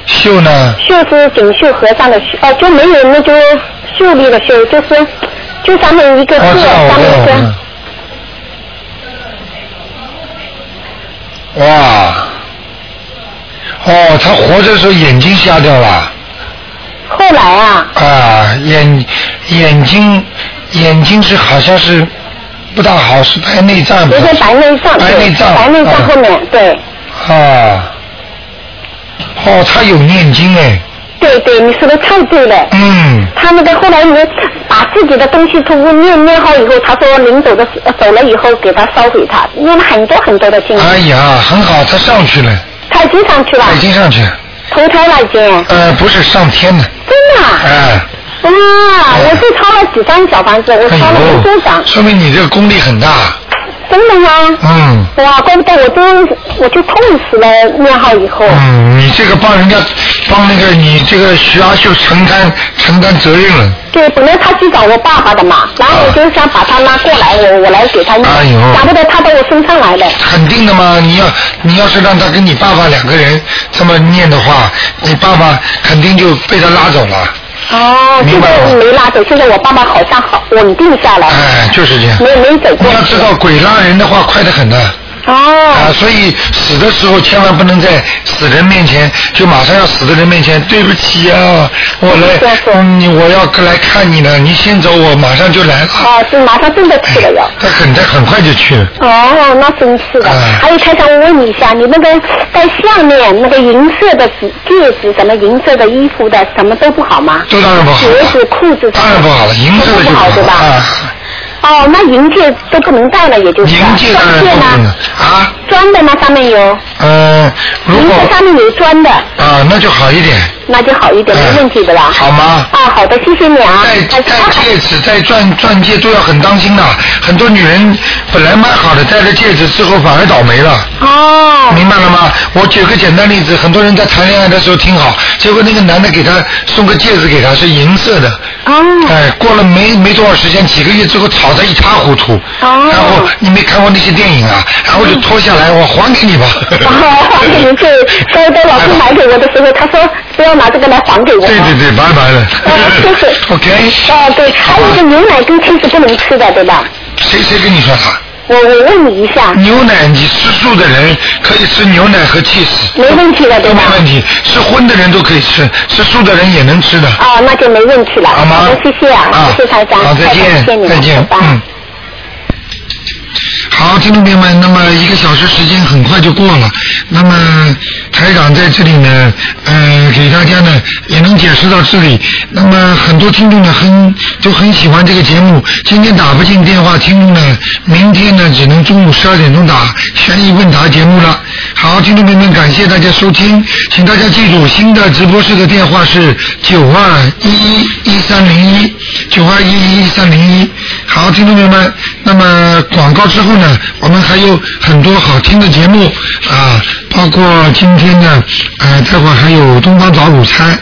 秀呢？秀是锦绣和尚的秀，哦、就没有那就秀丽的秀，就是就上面一个鹤，上面一个哇，哦，他活着的时候眼睛瞎掉了。后来啊，啊，眼眼睛眼睛是好像是不大好，是白内障。有点白内障，白内障。白内障后面对。啊。哦，他有念经哎。对对，你说的太对了。嗯。他那个后来你把自己的东西通过念念好以后，他说临走的走了以后给他烧毁他，念了很多很多的经。哎呀，很好，他上去了，他已经上去了他。已经上去了。投胎了已经。呃，不是上天了。真的啊？哎、哇，我是抄了几张小房子，我抄了无数张。说明你这个功力很大。真的吗？嗯。哇，怪不得我都我就痛死了，念好以后。嗯，你这个帮人家帮那个你这个徐阿秀承担承担责任了。对，本来他去找我爸爸的嘛，然后我就想把他拉过来，我我来给他念，哎呦想不得他到我身上来了。肯定的嘛，你要你要是让他跟你爸爸两个人这么念的话，你爸爸肯定就被他拉走了。哦，现在没拉走，现在我爸爸好像好稳定下来。哎，就是这样。没没走过你要知道，鬼拉人的话快得很的。哦。啊，所以死的时候千万不能在死人面前，就马上要死的人面前，对不起啊，我来，嗯，你我要来看你呢，你先走，我马上就来了。哦，是马上真的去了要。他很在很快就去了。哦，那真是的。还有，台长，我问你一下，你那个在下面、那个银色的指戒指、什么银色的衣服的，什么都不好吗？都当然不好鞋子、裤子当然不好了，银色的不好，对吧？啊。哦，那银戒都不能戴了，也就是。银戒当然不能了啊。钻的吗，上面有。嗯，如果银戒上面有钻的，啊，那就好一点。那就好一点，没问题的啦。好吗？啊，好的，谢谢你啊。戴戴戒指、戴钻钻戒都要很当心的。很多女人本来蛮好的，戴了戒指之后反而倒霉了。哦。明白了吗？我举个简单例子，很多人在谈恋爱的时候挺好，结果那个男的给她送个戒指给她是银色的。哦。哎，过了没没多少时间，几个月之后吵得一塌糊涂。哦。然后你没看过那些电影啊？然后就脱下来，我还给你吧。哦，还给你这，高高老师买给我的时候，他说不要拿这个来还给我。对对对，拜拜了。就是 [LAUGHS] OK。哦，对，还有一个牛奶跟 cheese 不能吃的，对吧？谁谁跟你说的？我我问你一下。牛奶，你吃素的人可以吃牛奶和 cheese。没问题的，对吧？没问题，吃荤的人都可以吃，吃素的人也能吃的。哦，那就没问题了。好谢谢啊，谢谢台长，好，再见，你再见，嗯。好，听众朋友们，那么一个小时时间很快就过了。那么台长在这里呢，呃，给大家呢也能解释到这里。那么很多听众呢很就很喜欢这个节目。今天打不进电话，听众呢明天呢只能中午十二点钟打悬疑问答节目了。好，听众朋友们，感谢大家收听，请大家记住新的直播室的电话是九二一一一三零一九二一一一三零一。好，听众朋友们，那么广告之后呢，我们还有很多好听的节目啊，包括今天呢，呃，待会还有东方早午餐。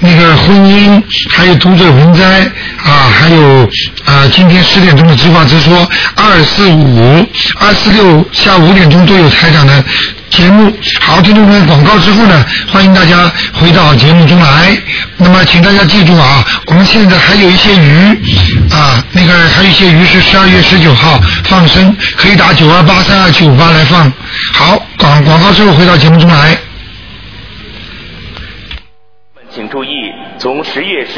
那个婚姻，还有读者文摘啊，还有啊，今天十点钟的直话直说，二四五、二四六下午五点钟都有台长的节目。好，听众朋友，广告之后呢，欢迎大家回到节目中来。那么，请大家记住啊，我们现在还有一些鱼啊，那个还有一些鱼是十二月十九号放生，可以打九二八三二七五八来放。好，广广告之后回到节目中来。请注意，从十月十。